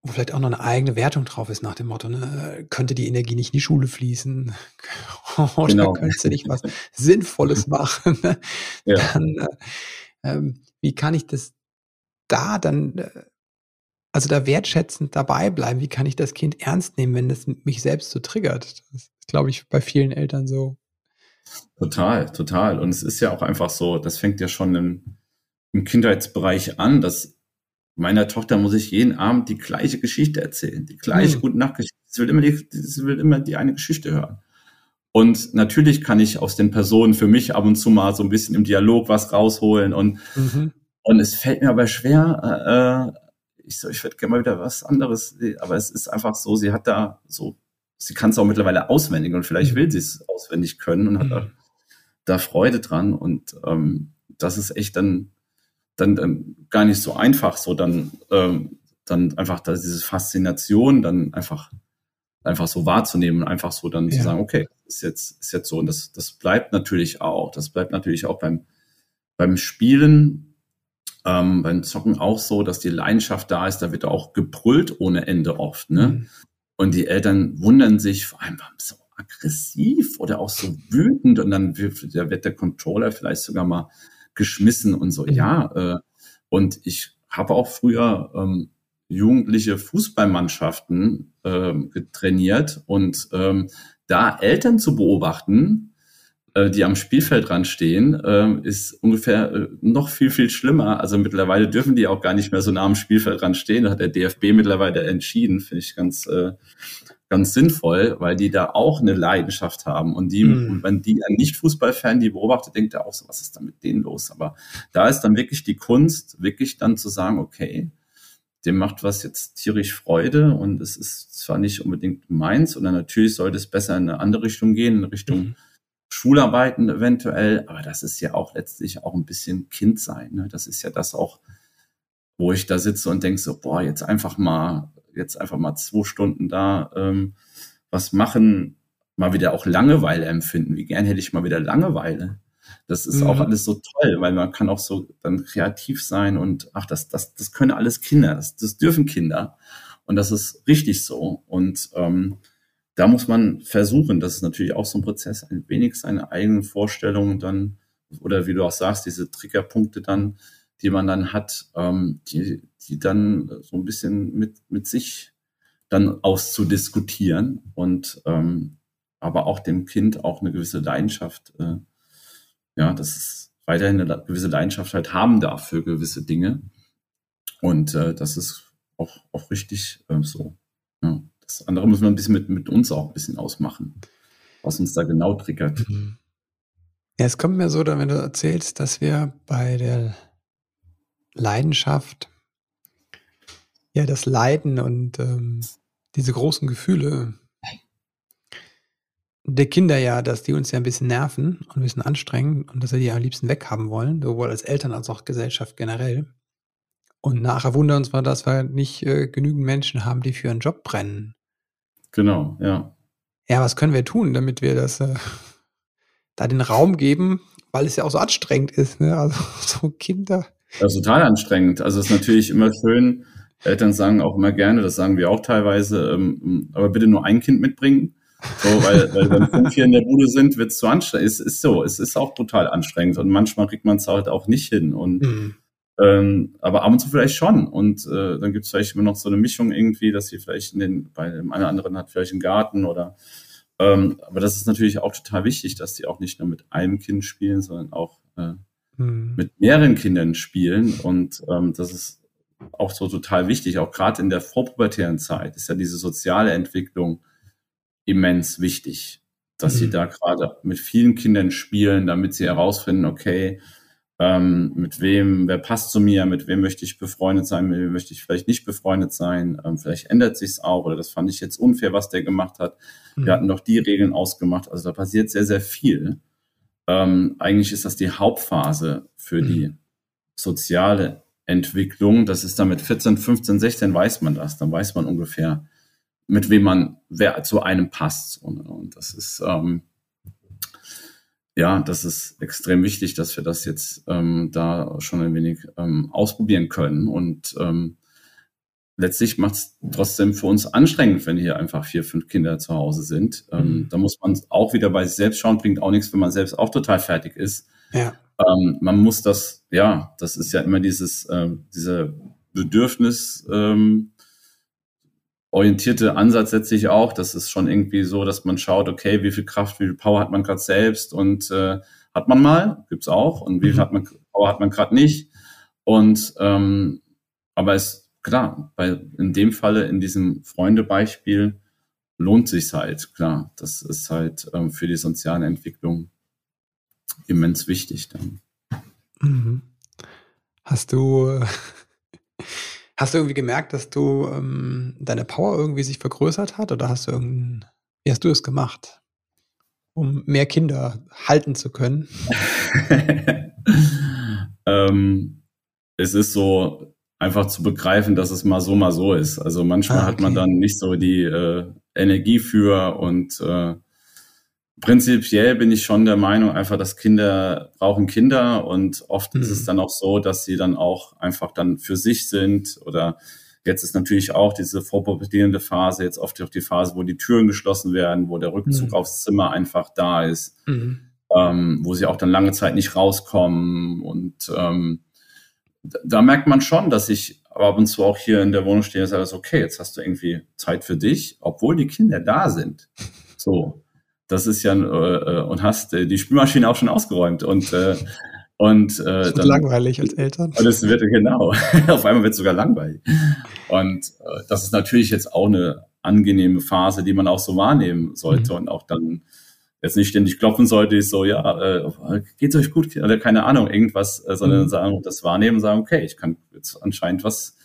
wo vielleicht auch noch eine eigene Wertung drauf ist nach dem Motto, ne? könnte die Energie nicht in die Schule fließen *laughs* oder genau. könnte sie nicht was Sinnvolles *laughs* machen. Ne? Ja. *laughs* Dann, äh, ähm, wie kann ich das da dann äh, also da wertschätzend dabei bleiben. Wie kann ich das Kind ernst nehmen, wenn das mich selbst so triggert? Das ist, glaube ich, bei vielen Eltern so. Total, total. Und es ist ja auch einfach so, das fängt ja schon im, im Kindheitsbereich an, dass meiner Tochter muss ich jeden Abend die gleiche Geschichte erzählen, die gleiche hm. gute Nachtgeschichte. Sie will immer die, sie will immer die eine Geschichte hören. Und natürlich kann ich aus den Personen für mich ab und zu mal so ein bisschen im Dialog was rausholen und, mhm. und es fällt mir aber schwer, äh, ich so, ich würde gerne mal wieder was anderes, aber es ist einfach so, sie hat da so, sie kann es auch mittlerweile auswendig und vielleicht mhm. will sie es auswendig können und hat da, mhm. da Freude dran und ähm, das ist echt dann, dann, dann gar nicht so einfach, so dann, ähm, dann einfach da diese Faszination dann einfach einfach so wahrzunehmen und einfach so dann ja. zu sagen, okay, ist jetzt ist jetzt so und das das bleibt natürlich auch, das bleibt natürlich auch beim beim Spielen ähm, beim Zocken auch so, dass die Leidenschaft da ist, da wird auch gebrüllt ohne Ende oft, ne? Mhm. Und die Eltern wundern sich vor allem, warum so aggressiv oder auch so wütend und dann wird, da wird der Controller vielleicht sogar mal geschmissen und so. Mhm. Ja, äh, und ich habe auch früher ähm, jugendliche Fußballmannschaften ähm, trainiert und ähm, da Eltern zu beobachten, äh, die am Spielfeldrand stehen, äh, ist ungefähr äh, noch viel, viel schlimmer. Also mittlerweile dürfen die auch gar nicht mehr so nah am Spielfeldrand stehen. Da hat der DFB mittlerweile entschieden, finde ich ganz, äh, ganz sinnvoll, weil die da auch eine Leidenschaft haben. Und die, mhm. wenn die ein Nicht-Fußballfan die beobachtet, denkt er auch so, was ist da mit denen los? Aber da ist dann wirklich die Kunst, wirklich dann zu sagen, okay, dem macht was jetzt tierisch Freude und es ist zwar nicht unbedingt meins, oder natürlich sollte es besser in eine andere Richtung gehen, in Richtung mhm. Schularbeiten eventuell, aber das ist ja auch letztlich auch ein bisschen Kind sein. Ne? Das ist ja das auch, wo ich da sitze und denke so, boah, jetzt einfach mal, jetzt einfach mal zwei Stunden da ähm, was machen, mal wieder auch Langeweile empfinden. Wie gern hätte ich mal wieder Langeweile. Das ist mhm. auch alles so toll, weil man kann auch so dann kreativ sein und ach, das, das, das können alles Kinder, das, das dürfen Kinder. Und das ist richtig so. Und ähm, da muss man versuchen, das ist natürlich auch so ein Prozess, ein wenig seine eigenen Vorstellungen dann, oder wie du auch sagst, diese Triggerpunkte dann, die man dann hat, ähm, die, die dann so ein bisschen mit, mit sich dann auszudiskutieren und ähm, aber auch dem Kind auch eine gewisse Leidenschaft äh, ja, dass es weiterhin eine gewisse Leidenschaft halt haben darf für gewisse Dinge. Und äh, das ist auch, auch richtig äh, so. Ja. Das andere müssen wir ein bisschen mit, mit uns auch ein bisschen ausmachen, was uns da genau triggert. Mhm. Ja, es kommt mir so, wenn du erzählst, dass wir bei der Leidenschaft ja das Leiden und ähm, diese großen Gefühle der Kinder ja, dass die uns ja ein bisschen nerven und ein bisschen anstrengen und dass wir die am liebsten weghaben wollen, sowohl als Eltern als auch Gesellschaft generell. Und nachher wundern uns mal, dass wir nicht äh, genügend Menschen haben, die für einen Job brennen. Genau, ja. Ja, was können wir tun, damit wir das äh, da den Raum geben, weil es ja auch so anstrengend ist, ne? Also *laughs* so Kinder. Das ist total anstrengend. Also es ist natürlich immer schön, Eltern sagen auch immer gerne, das sagen wir auch teilweise, ähm, aber bitte nur ein Kind mitbringen. So, weil, weil wenn fünf hier in der Bude sind, wird es zu anstrengend. Es ist so, es ist auch total anstrengend und manchmal kriegt man es halt auch nicht hin. Und mhm. Ähm, aber ab und zu vielleicht schon. Und äh, dann gibt es vielleicht immer noch so eine Mischung irgendwie, dass sie vielleicht in den, bei dem einen oder anderen hat vielleicht einen Garten oder ähm, aber das ist natürlich auch total wichtig, dass die auch nicht nur mit einem Kind spielen, sondern auch äh, mhm. mit mehreren Kindern spielen. Und ähm, das ist auch so total wichtig, auch gerade in der vorpubertären Zeit ist ja diese soziale Entwicklung immens wichtig, dass mhm. sie da gerade mit vielen Kindern spielen, damit sie herausfinden, okay, ähm, mit wem, wer passt zu mir, mit wem möchte ich befreundet sein, mit wem möchte ich vielleicht nicht befreundet sein, ähm, vielleicht ändert sich's auch oder das fand ich jetzt unfair, was der gemacht hat. Mhm. Wir hatten doch die Regeln ausgemacht, also da passiert sehr, sehr viel. Ähm, eigentlich ist das die Hauptphase für mhm. die soziale Entwicklung. Das ist dann mit 14, 15, 16 weiß man das, dann weiß man ungefähr, mit wem man, wer zu einem passt. Und, und das ist, ähm, ja, das ist extrem wichtig, dass wir das jetzt ähm, da schon ein wenig ähm, ausprobieren können. Und ähm, letztlich macht es trotzdem für uns anstrengend, wenn hier einfach vier, fünf Kinder zu Hause sind. Ähm, mhm. Da muss man auch wieder bei sich selbst schauen, bringt auch nichts, wenn man selbst auch total fertig ist. Ja. Ähm, man muss das, ja, das ist ja immer dieses, äh, diese Bedürfnis, ähm, orientierte Ansatz setze ich auch. Das ist schon irgendwie so, dass man schaut, okay, wie viel Kraft, wie viel Power hat man gerade selbst und äh, hat man mal, gibt's auch, und wie viel mhm. hat man, Power hat man gerade nicht. Und ähm, aber es klar, bei in dem Falle, in diesem Freundebeispiel, lohnt sich's halt, klar. Das ist halt ähm, für die soziale Entwicklung immens wichtig dann. Mhm. Hast du Hast du irgendwie gemerkt, dass du ähm, deine Power irgendwie sich vergrößert hat oder hast du irgendein, wie hast du es gemacht, um mehr Kinder halten zu können? *laughs* ähm, es ist so einfach zu begreifen, dass es mal so, mal so ist. Also manchmal ah, okay. hat man dann nicht so die äh, Energie für und äh, prinzipiell bin ich schon der Meinung, einfach, dass Kinder brauchen Kinder und oft mhm. ist es mhm. dann auch so, dass sie dann auch einfach dann für sich sind oder jetzt ist natürlich auch diese vorpubertierende Phase, jetzt oft auch die Phase, wo die Türen geschlossen werden, wo der Rückzug mhm. aufs Zimmer einfach da ist, mhm. ähm, wo sie auch dann lange Zeit nicht rauskommen und ähm, da merkt man schon, dass ich ab und zu auch hier in der Wohnung stehe und sage, okay, jetzt hast du irgendwie Zeit für dich, obwohl die Kinder da sind. So, das ist ja äh, äh, und hast äh, die Spülmaschine auch schon ausgeräumt und äh, und äh, dann, langweilig als Eltern. Und es wird genau. *laughs* Auf einmal wird es sogar langweilig. Und äh, das ist natürlich jetzt auch eine angenehme Phase, die man auch so wahrnehmen sollte mhm. und auch dann jetzt nicht ständig klopfen sollte, ist so, ja, äh, geht's euch gut oder keine Ahnung, irgendwas, äh, sondern mhm. sagen, das wahrnehmen, sagen, okay, ich kann jetzt anscheinend was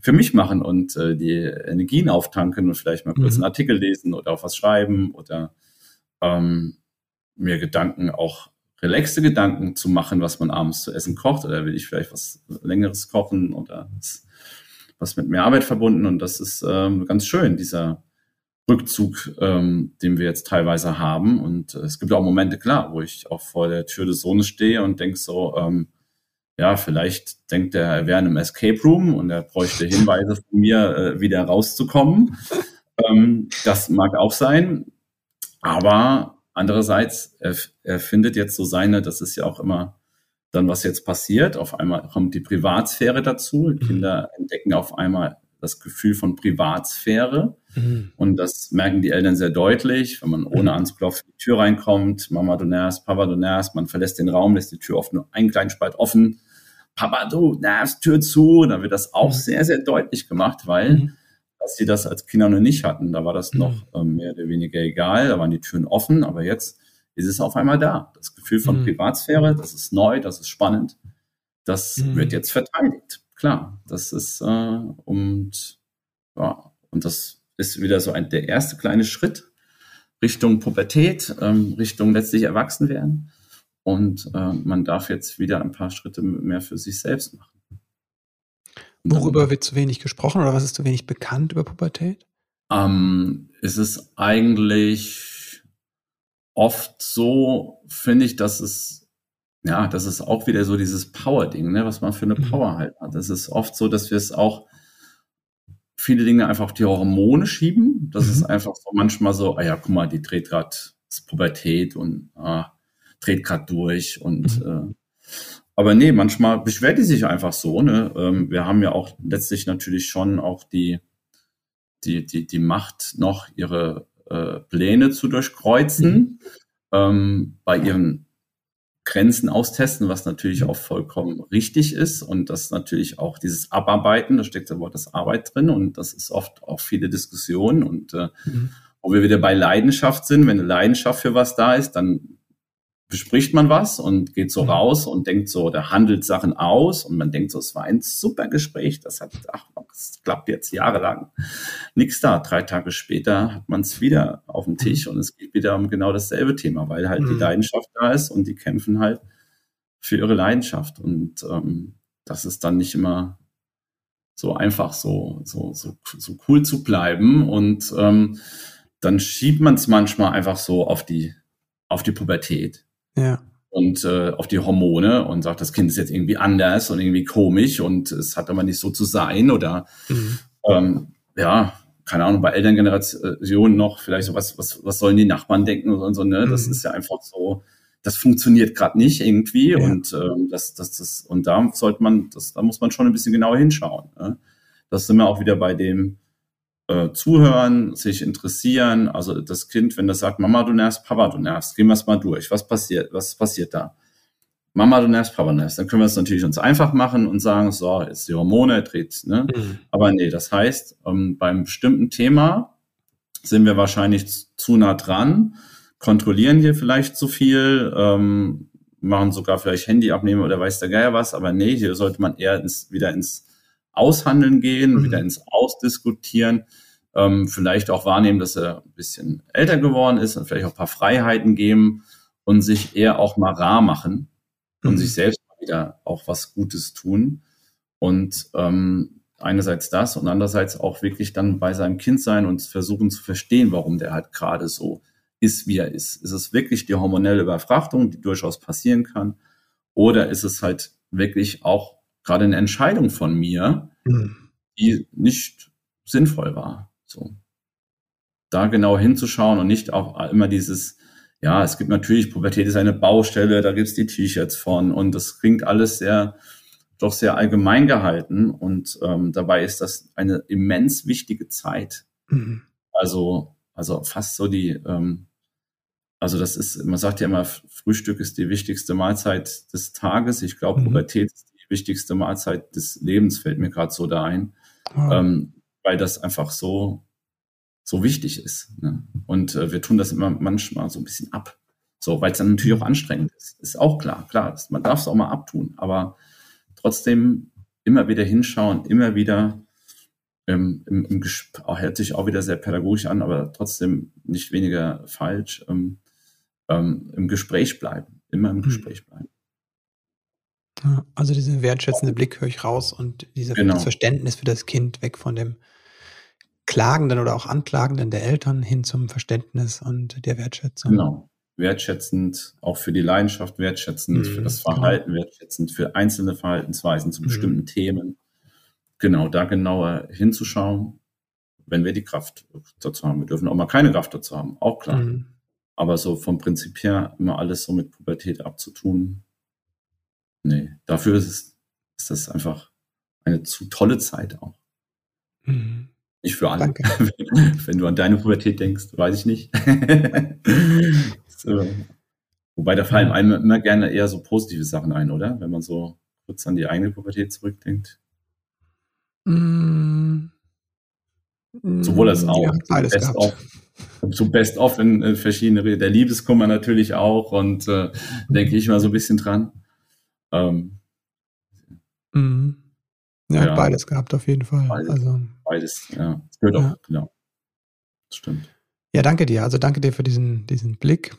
für mich machen und äh, die Energien auftanken und vielleicht mal kurz mhm. einen Artikel lesen oder auf was schreiben oder ähm, mir Gedanken auch relaxte Gedanken zu machen, was man abends zu essen kocht oder will ich vielleicht was längeres kochen oder was, mit mehr Arbeit verbunden und das ist ähm, ganz schön, dieser Rückzug, ähm, den wir jetzt teilweise haben und äh, es gibt auch Momente, klar, wo ich auch vor der Tür des Sohnes stehe und denke so, ähm, ja, vielleicht denkt er, er wäre in einem Escape Room und er bräuchte Hinweise von mir, äh, wieder rauszukommen. Ähm, das mag auch sein. Aber andererseits, er, er findet jetzt so seine, das ist ja auch immer dann, was jetzt passiert. Auf einmal kommt die Privatsphäre dazu. Mhm. Kinder entdecken auf einmal das Gefühl von Privatsphäre. Mhm. Und das merken die Eltern sehr deutlich, wenn man ohne mhm. anzuklopfen in die Tür reinkommt. Mama, du nervst, Papa, du nervst. Man verlässt den Raum, lässt die Tür oft nur einen kleinen Spalt offen. Papa, du nervst, Tür zu. Dann wird das auch mhm. sehr, sehr deutlich gemacht, weil mhm dass sie das als Kinder noch nicht hatten. Da war das mhm. noch ähm, mehr oder weniger egal, da waren die Türen offen, aber jetzt ist es auf einmal da. Das Gefühl von mhm. Privatsphäre, das ist neu, das ist spannend, das mhm. wird jetzt verteidigt. Klar, das ist äh, und ja, und das ist wieder so ein der erste kleine Schritt Richtung Pubertät, ähm, Richtung letztlich Erwachsenwerden. Und äh, man darf jetzt wieder ein paar Schritte mehr für sich selbst machen. Worüber wird zu wenig gesprochen oder was ist zu wenig bekannt über Pubertät? Ähm, es ist eigentlich oft so, finde ich, dass es, ja, das ist auch wieder so dieses Power-Ding, ne, was man für eine mhm. Power halt hat. Es ist oft so, dass wir es auch viele Dinge einfach auf die Hormone schieben. Das mhm. ist einfach so manchmal so, ah ja, guck mal, die dreht gerade Pubertät und ah, dreht gerade durch und mhm. äh, aber nee, manchmal beschwert die sich einfach so. Ne? Ähm, wir haben ja auch letztlich natürlich schon auch die, die, die, die Macht, noch ihre äh, Pläne zu durchkreuzen, mhm. ähm, bei ihren Grenzen austesten, was natürlich mhm. auch vollkommen richtig ist. Und das natürlich auch dieses Abarbeiten, da steckt das Wort das Arbeit drin und das ist oft auch viele Diskussionen. Und äh, mhm. wo wir wieder bei Leidenschaft sind, wenn eine Leidenschaft für was da ist, dann bespricht man was und geht so mhm. raus und denkt so, der handelt Sachen aus und man denkt so, es war ein super Gespräch, das hat, ach, das klappt jetzt jahrelang. Nix da. Drei Tage später hat man es wieder auf dem Tisch und es geht wieder um genau dasselbe Thema, weil halt mhm. die Leidenschaft da ist und die kämpfen halt für ihre Leidenschaft und ähm, das ist dann nicht immer so einfach so, so, so, so cool zu bleiben und ähm, dann schiebt man es manchmal einfach so auf die, auf die Pubertät. Ja. Und äh, auf die Hormone und sagt, das Kind ist jetzt irgendwie anders und irgendwie komisch und es hat aber nicht so zu sein oder mhm. ähm, ja, keine Ahnung, bei Elterngenerationen noch vielleicht so was, was, was sollen die Nachbarn denken und so, ne? Das mhm. ist ja einfach so, das funktioniert gerade nicht irgendwie ja. und ähm, das, das, das, und da sollte man, das, da muss man schon ein bisschen genauer hinschauen. Ne? Das sind wir auch wieder bei dem, äh, zuhören, sich interessieren. Also das Kind, wenn das sagt, Mama, du nervst, Papa, du nervst, gehen wir es mal durch. Was passiert, was passiert da? Mama, du nervst, Papa, du nervst. Dann können wir es natürlich uns einfach machen und sagen, so, jetzt die Hormone dreht. Ne? Mhm. Aber nee, das heißt, ähm, beim bestimmten Thema sind wir wahrscheinlich zu nah dran, kontrollieren hier vielleicht zu viel, ähm, machen sogar vielleicht Handy abnehmen oder weiß der Geier was, aber nee, hier sollte man eher ins, wieder ins Aushandeln gehen, mhm. wieder ins Ausdiskutieren, ähm, vielleicht auch wahrnehmen, dass er ein bisschen älter geworden ist und vielleicht auch ein paar Freiheiten geben und sich eher auch mal rar machen mhm. und sich selbst wieder auch was Gutes tun. Und ähm, einerseits das und andererseits auch wirklich dann bei seinem Kind sein und versuchen zu verstehen, warum der halt gerade so ist, wie er ist. Ist es wirklich die hormonelle Überfrachtung, die durchaus passieren kann? Oder ist es halt wirklich auch gerade eine Entscheidung von mir, mhm. die nicht sinnvoll war? So. Da genau hinzuschauen und nicht auch immer dieses, ja, es gibt natürlich, Pubertät ist eine Baustelle, da gibt's die T-Shirts von und das klingt alles sehr, doch sehr allgemein gehalten und ähm, dabei ist das eine immens wichtige Zeit. Mhm. Also, also fast so die, ähm, also das ist, man sagt ja immer, Frühstück ist die wichtigste Mahlzeit des Tages. Ich glaube, mhm. Pubertät ist die wichtigste Mahlzeit des Lebens, fällt mir gerade so da ein, oh. ähm, weil das einfach so, so wichtig ist. Ne? Und äh, wir tun das immer manchmal so ein bisschen ab. So, weil es dann natürlich auch anstrengend ist. Ist auch klar, klar. Man darf es auch mal abtun, aber trotzdem immer wieder hinschauen, immer wieder ähm, im, im Gespräch, hört sich auch wieder sehr pädagogisch an, aber trotzdem nicht weniger falsch. Ähm, ähm, im Gespräch bleiben, immer im hm. Gespräch bleiben. Also dieser wertschätzende Blick höre ich raus und dieses genau. Verständnis für das Kind weg von dem Klagenden oder auch Anklagenden der Eltern hin zum Verständnis und der Wertschätzung. Genau. Wertschätzend, auch für die Leidenschaft wertschätzend, mhm, für das Verhalten genau. wertschätzend, für einzelne Verhaltensweisen zu mhm. bestimmten Themen. Genau, da genauer hinzuschauen, wenn wir die Kraft dazu haben. Wir dürfen auch mal keine Kraft dazu haben, auch klar. Mhm. Aber so vom Prinzip her immer alles so mit Pubertät abzutun, nee, dafür ist, es, ist das einfach eine zu tolle Zeit auch. Mhm. Nicht für alle. Danke. *laughs* Wenn du an deine Pubertät denkst, weiß ich nicht. *laughs* so. Wobei da fallen einem immer gerne eher so positive Sachen ein, oder? Wenn man so kurz an die eigene Pubertät zurückdenkt. Mm. Sowohl als auch. Ja, beides gehabt. Auch so best of in, in verschiedene, der Liebeskummer natürlich auch und äh, denke ich mal so ein bisschen dran. Ähm, mhm. ja, ja, beides gehabt auf jeden Fall. Beides, also, beides ja. Das gehört ja. auch, genau. Das stimmt. Ja, danke dir. Also danke dir für diesen, diesen Blick.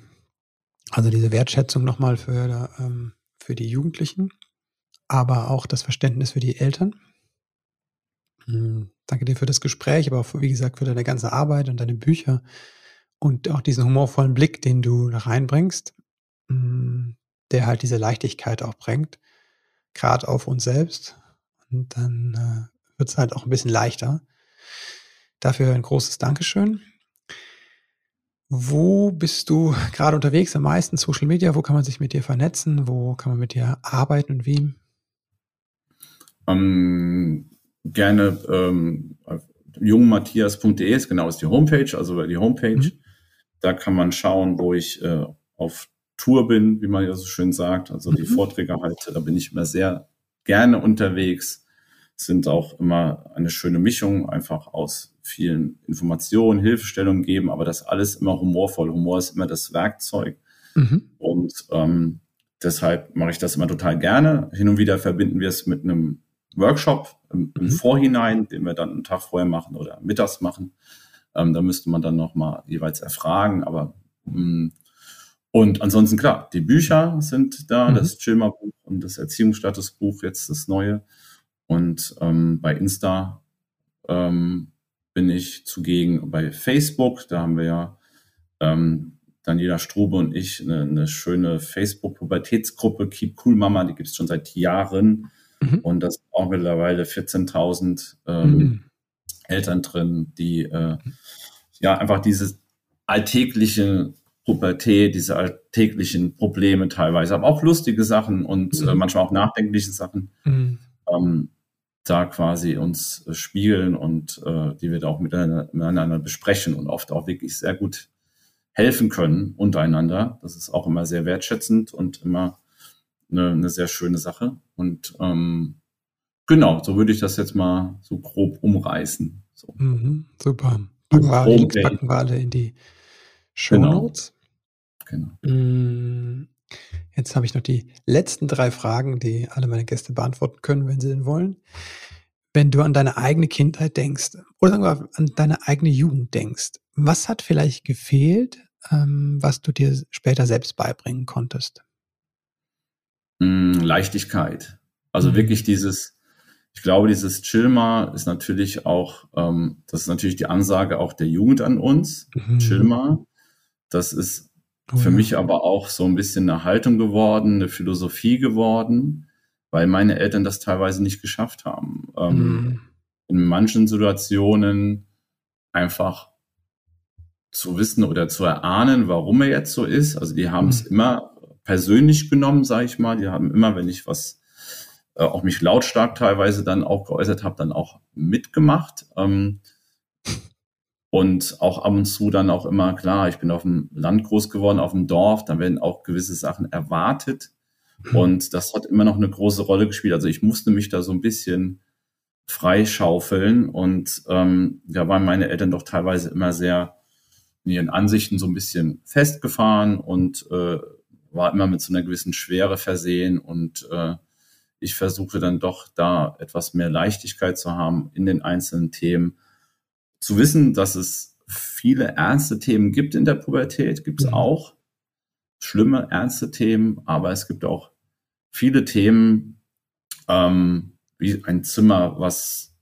Also diese Wertschätzung nochmal für, ähm, für die Jugendlichen, aber auch das Verständnis für die Eltern. Mhm. Danke dir für das Gespräch, aber auch, wie gesagt, für deine ganze Arbeit und deine Bücher und auch diesen humorvollen Blick, den du da reinbringst, mm, der halt diese Leichtigkeit auch bringt, gerade auf uns selbst. Und dann äh, wird es halt auch ein bisschen leichter. Dafür ein großes Dankeschön. Wo bist du gerade unterwegs? Am meisten Social Media? Wo kann man sich mit dir vernetzen? Wo kann man mit dir arbeiten und wie? Um, gerne ähm, jungmatthias.de ist genau ist die Homepage, also die Homepage. Mhm. Da kann man schauen, wo ich äh, auf Tour bin, wie man ja so schön sagt, also die mhm. Vorträge halte. Da bin ich immer sehr gerne unterwegs. Sind auch immer eine schöne Mischung, einfach aus vielen Informationen, Hilfestellungen geben, aber das alles immer humorvoll. Humor ist immer das Werkzeug. Mhm. Und ähm, deshalb mache ich das immer total gerne. Hin und wieder verbinden wir es mit einem Workshop im, im mhm. Vorhinein, den wir dann einen Tag vorher machen oder mittags machen. Ähm, da müsste man dann nochmal jeweils erfragen, aber mh, mm, und ansonsten klar, die Bücher sind da, mhm. das Chilmer-Buch und das Erziehungsstatusbuch, jetzt das neue. Und ähm, bei Insta ähm, bin ich zugegen bei Facebook. Da haben wir ja ähm, Daniela Strube und ich eine, eine schöne Facebook-Pubertätsgruppe, Keep Cool Mama, die gibt es schon seit Jahren. Mhm. Und das sind auch mittlerweile 14.000 ähm, mhm. Eltern drin, die äh, ja einfach diese alltägliche Pubertät, diese alltäglichen Probleme teilweise, aber auch lustige Sachen und äh, mhm. äh, manchmal auch nachdenkliche Sachen, mhm. ähm, da quasi uns äh, spiegeln und äh, die wir da auch miteinander, miteinander besprechen und oft auch wirklich sehr gut helfen können untereinander. Das ist auch immer sehr wertschätzend und immer eine, eine sehr schöne Sache. Und ähm, genau, so würde ich das jetzt mal so grob umreißen. So. Mhm, super. Packen wir, Links packen wir alle in die Show genau. Notes. Genau. Genau. Jetzt habe ich noch die letzten drei Fragen, die alle meine Gäste beantworten können, wenn sie denn wollen. Wenn du an deine eigene Kindheit denkst oder sagen wir an deine eigene Jugend denkst, was hat vielleicht gefehlt, ähm, was du dir später selbst beibringen konntest? mh, Leichtigkeit. Also mhm. wirklich dieses, ich glaube, dieses Chilma ist natürlich auch, ähm, das ist natürlich die Ansage auch der Jugend an uns, mhm. Chilma. Das ist oh, für ja. mich aber auch so ein bisschen eine Haltung geworden, eine Philosophie geworden, weil meine Eltern das teilweise nicht geschafft haben. Ähm, mhm. In manchen Situationen einfach zu wissen oder zu erahnen, warum er jetzt so ist. Also die haben es mhm. immer persönlich genommen, sage ich mal. Die haben immer, wenn ich was äh, auch mich lautstark teilweise dann auch geäußert habe, dann auch mitgemacht. Ähm, und auch ab und zu dann auch immer, klar, ich bin auf dem Land groß geworden, auf dem Dorf, dann werden auch gewisse Sachen erwartet. Mhm. Und das hat immer noch eine große Rolle gespielt. Also ich musste mich da so ein bisschen freischaufeln und ähm, da waren meine Eltern doch teilweise immer sehr in ihren Ansichten so ein bisschen festgefahren und äh, war immer mit so einer gewissen Schwere versehen und äh, ich versuche dann doch da etwas mehr Leichtigkeit zu haben in den einzelnen Themen. Zu wissen, dass es viele ernste Themen gibt in der Pubertät, gibt es mhm. auch. Schlimme, ernste Themen, aber es gibt auch viele Themen, ähm, wie ein Zimmer, was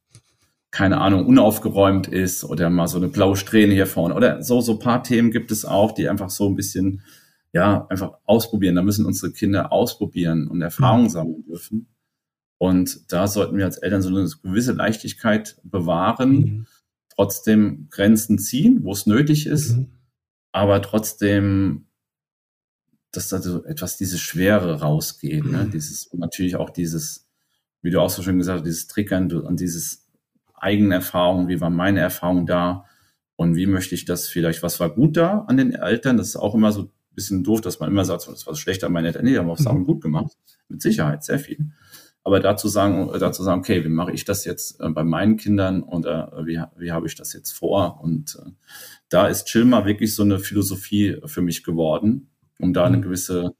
keine Ahnung, unaufgeräumt ist oder mal so eine blaue Strähne hier vorne oder so, so paar Themen gibt es auch, die einfach so ein bisschen, ja, einfach ausprobieren. Da müssen unsere Kinder ausprobieren und Erfahrungen mhm. sammeln dürfen. Und da sollten wir als Eltern so eine gewisse Leichtigkeit bewahren, mhm. Trotzdem Grenzen ziehen, wo es nötig ist, mhm. aber trotzdem, dass da so etwas diese Schwere rausgeht, ne? Mhm. dieses, natürlich auch dieses, wie du auch so schön gesagt hast, dieses Triggern und dieses eigene Erfahrung, wie war meine Erfahrung da und wie möchte ich das vielleicht, was war gut da an den Eltern, das ist auch immer so ein bisschen doof, dass man immer sagt, das war schlechter an meine Eltern, nee, haben auch Sachen mhm. gut gemacht, mit Sicherheit, sehr viel. Aber dazu sagen, dazu sagen, okay, wie mache ich das jetzt äh, bei meinen Kindern und äh, wie, wie habe ich das jetzt vor? Und äh, da ist Chilma wirklich so eine Philosophie für mich geworden, um da eine mhm. gewisse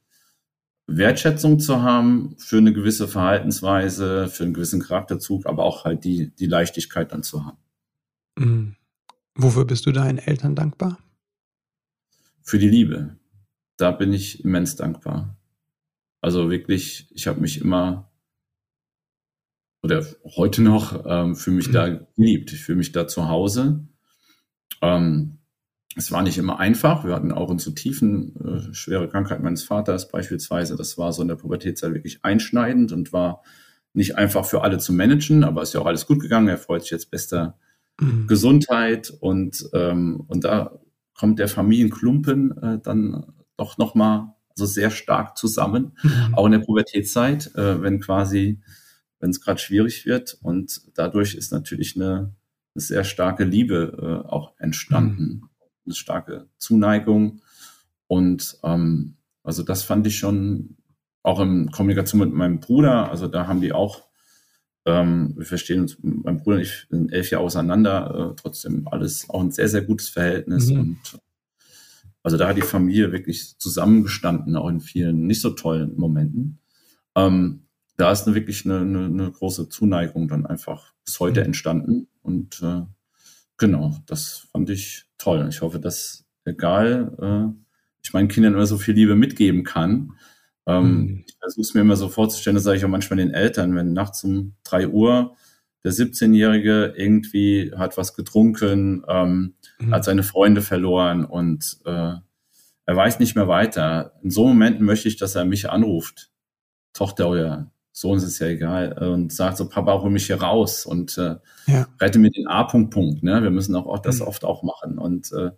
Wertschätzung zu haben für eine gewisse Verhaltensweise, für einen gewissen Charakterzug, aber auch halt die, die Leichtigkeit dann zu haben. Mhm. Wofür bist du deinen Eltern dankbar? Für die Liebe. Da bin ich immens dankbar. Also wirklich, ich habe mich immer oder heute noch ähm, fühle mich mhm. da geliebt. Ich fühle mich da zu Hause. Ähm, es war nicht immer einfach. Wir hatten auch unsere Tiefen, äh, schwere Krankheit meines Vaters beispielsweise. Das war so in der Pubertätzeit wirklich einschneidend und war nicht einfach für alle zu managen, aber ist ja auch alles gut gegangen. Er freut sich jetzt bester mhm. Gesundheit und, ähm, und da kommt der Familienklumpen äh, dann doch nochmal so sehr stark zusammen, mhm. auch in der Pubertätzeit, äh, wenn quasi wenn es gerade schwierig wird. Und dadurch ist natürlich eine, eine sehr starke Liebe äh, auch entstanden, mhm. eine starke Zuneigung. Und ähm, also das fand ich schon auch in Kommunikation mit meinem Bruder. Also da haben die auch, ähm, wir verstehen uns, mein Bruder und ich sind elf Jahre auseinander, äh, trotzdem alles auch ein sehr, sehr gutes Verhältnis. Mhm. Und also da hat die Familie wirklich zusammengestanden, auch in vielen nicht so tollen Momenten. Ähm, da ist eine, wirklich eine, eine, eine große Zuneigung dann einfach bis heute mhm. entstanden. Und äh, genau, das fand ich toll. Ich hoffe, dass egal, äh, ich meinen Kindern immer so viel Liebe mitgeben kann. Ähm, mhm. Ich versuche es mir immer so vorzustellen, das sage ich auch manchmal den Eltern, wenn nachts um drei Uhr der 17-Jährige irgendwie hat was getrunken, ähm, mhm. hat seine Freunde verloren und äh, er weiß nicht mehr weiter. In so Momenten möchte ich, dass er mich anruft. Tochter oder Sohn ist es ja egal, äh, und sagt so, Papa, hol mich hier raus und äh, ja. rette mir den A-Punkt, Punkt. Ne? Wir müssen auch, auch das mhm. oft auch machen. Und, äh,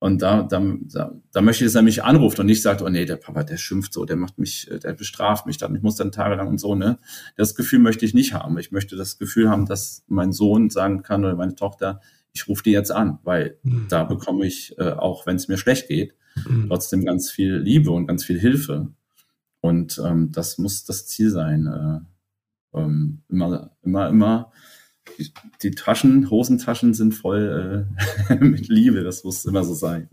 und da, da, da, da möchte ich, dass er mich anruft und nicht sagt, oh nee, der Papa, der schimpft so, der macht mich, äh, der bestraft mich dann, ich muss dann tagelang und so, ne? Das Gefühl möchte ich nicht haben. Ich möchte das Gefühl haben, dass mein Sohn sagen kann oder meine Tochter, ich rufe die jetzt an, weil mhm. da bekomme ich, äh, auch wenn es mir schlecht geht, mhm. trotzdem ganz viel Liebe und ganz viel Hilfe. Und ähm, das muss das Ziel sein. Äh, ähm, immer, immer, immer. Die, Taschen, Hosentaschen sind voll äh, *laughs* mit Liebe. Das muss immer so sein.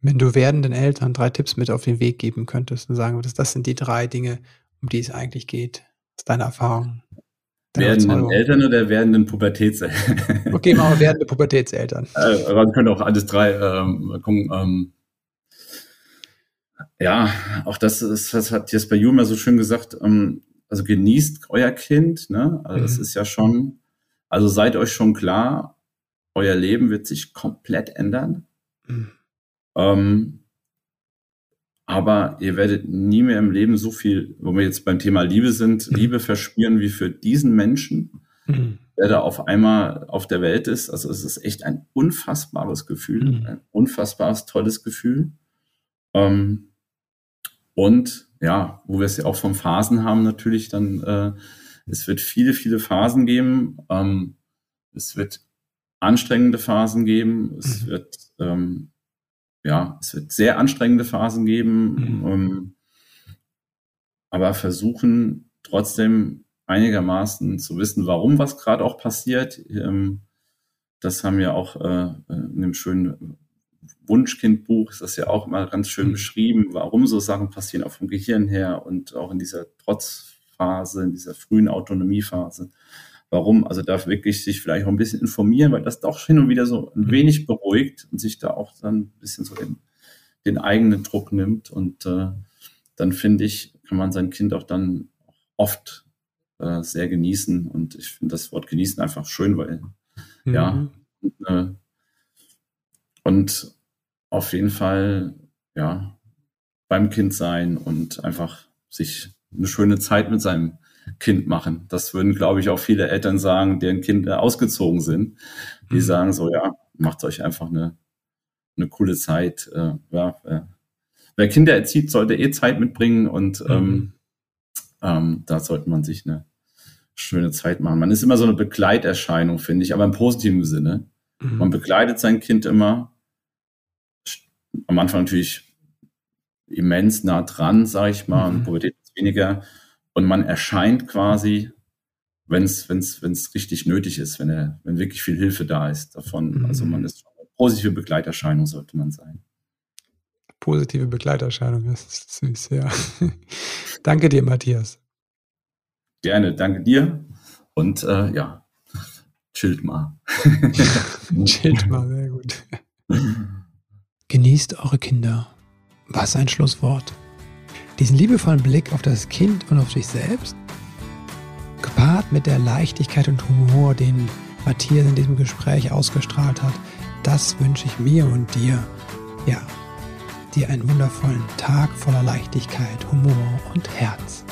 Wenn du werdenden Eltern drei Tipps mit auf den Weg geben könntest und sagen würdest, das sind die drei Dinge, um die es eigentlich geht, aus deiner Erfahrung. Werdenden Eltern oder werdenden Pubertätseltern? Okay, machen wir *laughs* werdende Pubertätseltern. Äh, man könnte auch alles drei ähm, gucken. Ähm, ja, auch das ist, das hat Jesper Jumer so schön gesagt, ähm, also genießt euer Kind, ne? Also mhm. das ist ja schon, also seid euch schon klar, euer Leben wird sich komplett ändern. Mhm. Ähm, aber ihr werdet nie mehr im Leben so viel, wo wir jetzt beim Thema Liebe sind, mhm. Liebe verspüren wie für diesen Menschen, mhm. der da auf einmal auf der Welt ist. Also es ist echt ein unfassbares Gefühl, mhm. ein unfassbares, tolles Gefühl. Ähm, und ja, wo wir es ja auch von Phasen haben, natürlich dann, äh, es wird viele, viele Phasen geben. Ähm, es wird anstrengende Phasen geben. Es mhm. wird ähm, ja, es wird sehr anstrengende Phasen geben, mhm. ähm, aber versuchen trotzdem einigermaßen zu wissen, warum was gerade auch passiert. Ähm, das haben wir auch äh, in dem schönen Wunschkindbuch ist das ja auch immer ganz schön mhm. beschrieben, warum so Sachen passieren, auch vom Gehirn her und auch in dieser Trotzphase, in dieser frühen Autonomiephase. Warum? Also darf wirklich sich vielleicht auch ein bisschen informieren, weil das doch hin und wieder so ein mhm. wenig beruhigt und sich da auch dann ein bisschen so den, den eigenen Druck nimmt. Und äh, dann finde ich, kann man sein Kind auch dann oft äh, sehr genießen. Und ich finde das Wort genießen einfach schön, weil mhm. ja, äh, und auf jeden Fall, ja, beim Kind sein und einfach sich eine schöne Zeit mit seinem Kind machen. Das würden, glaube ich, auch viele Eltern sagen, deren Kinder ausgezogen sind. Die mhm. sagen so, ja, macht euch einfach eine, eine coole Zeit. Äh, ja, äh, wer Kinder erzieht, sollte eh Zeit mitbringen und mhm. ähm, ähm, da sollte man sich eine schöne Zeit machen. Man ist immer so eine Begleiterscheinung, finde ich, aber im positiven Sinne. Mhm. Man begleitet sein Kind immer am Anfang natürlich immens nah dran, sage ich mal, mhm. Pubertät ist weniger. Und man erscheint quasi, wenn es wenn's, wenn's richtig nötig ist, wenn, er, wenn wirklich viel Hilfe da ist davon. Mhm. Also man ist eine positive Begleiterscheinung, sollte man sein. Positive Begleiterscheinung, das ist süß, ja. *laughs* danke dir, Matthias. Gerne, danke dir. Und äh, ja, chillt mal. *laughs* chillt mal, sehr gut. Genießt eure Kinder. Was ein Schlusswort. Diesen liebevollen Blick auf das Kind und auf sich selbst, gepaart mit der Leichtigkeit und Humor, den Matthias in diesem Gespräch ausgestrahlt hat, das wünsche ich mir und dir. Ja, dir einen wundervollen Tag voller Leichtigkeit, Humor und Herz.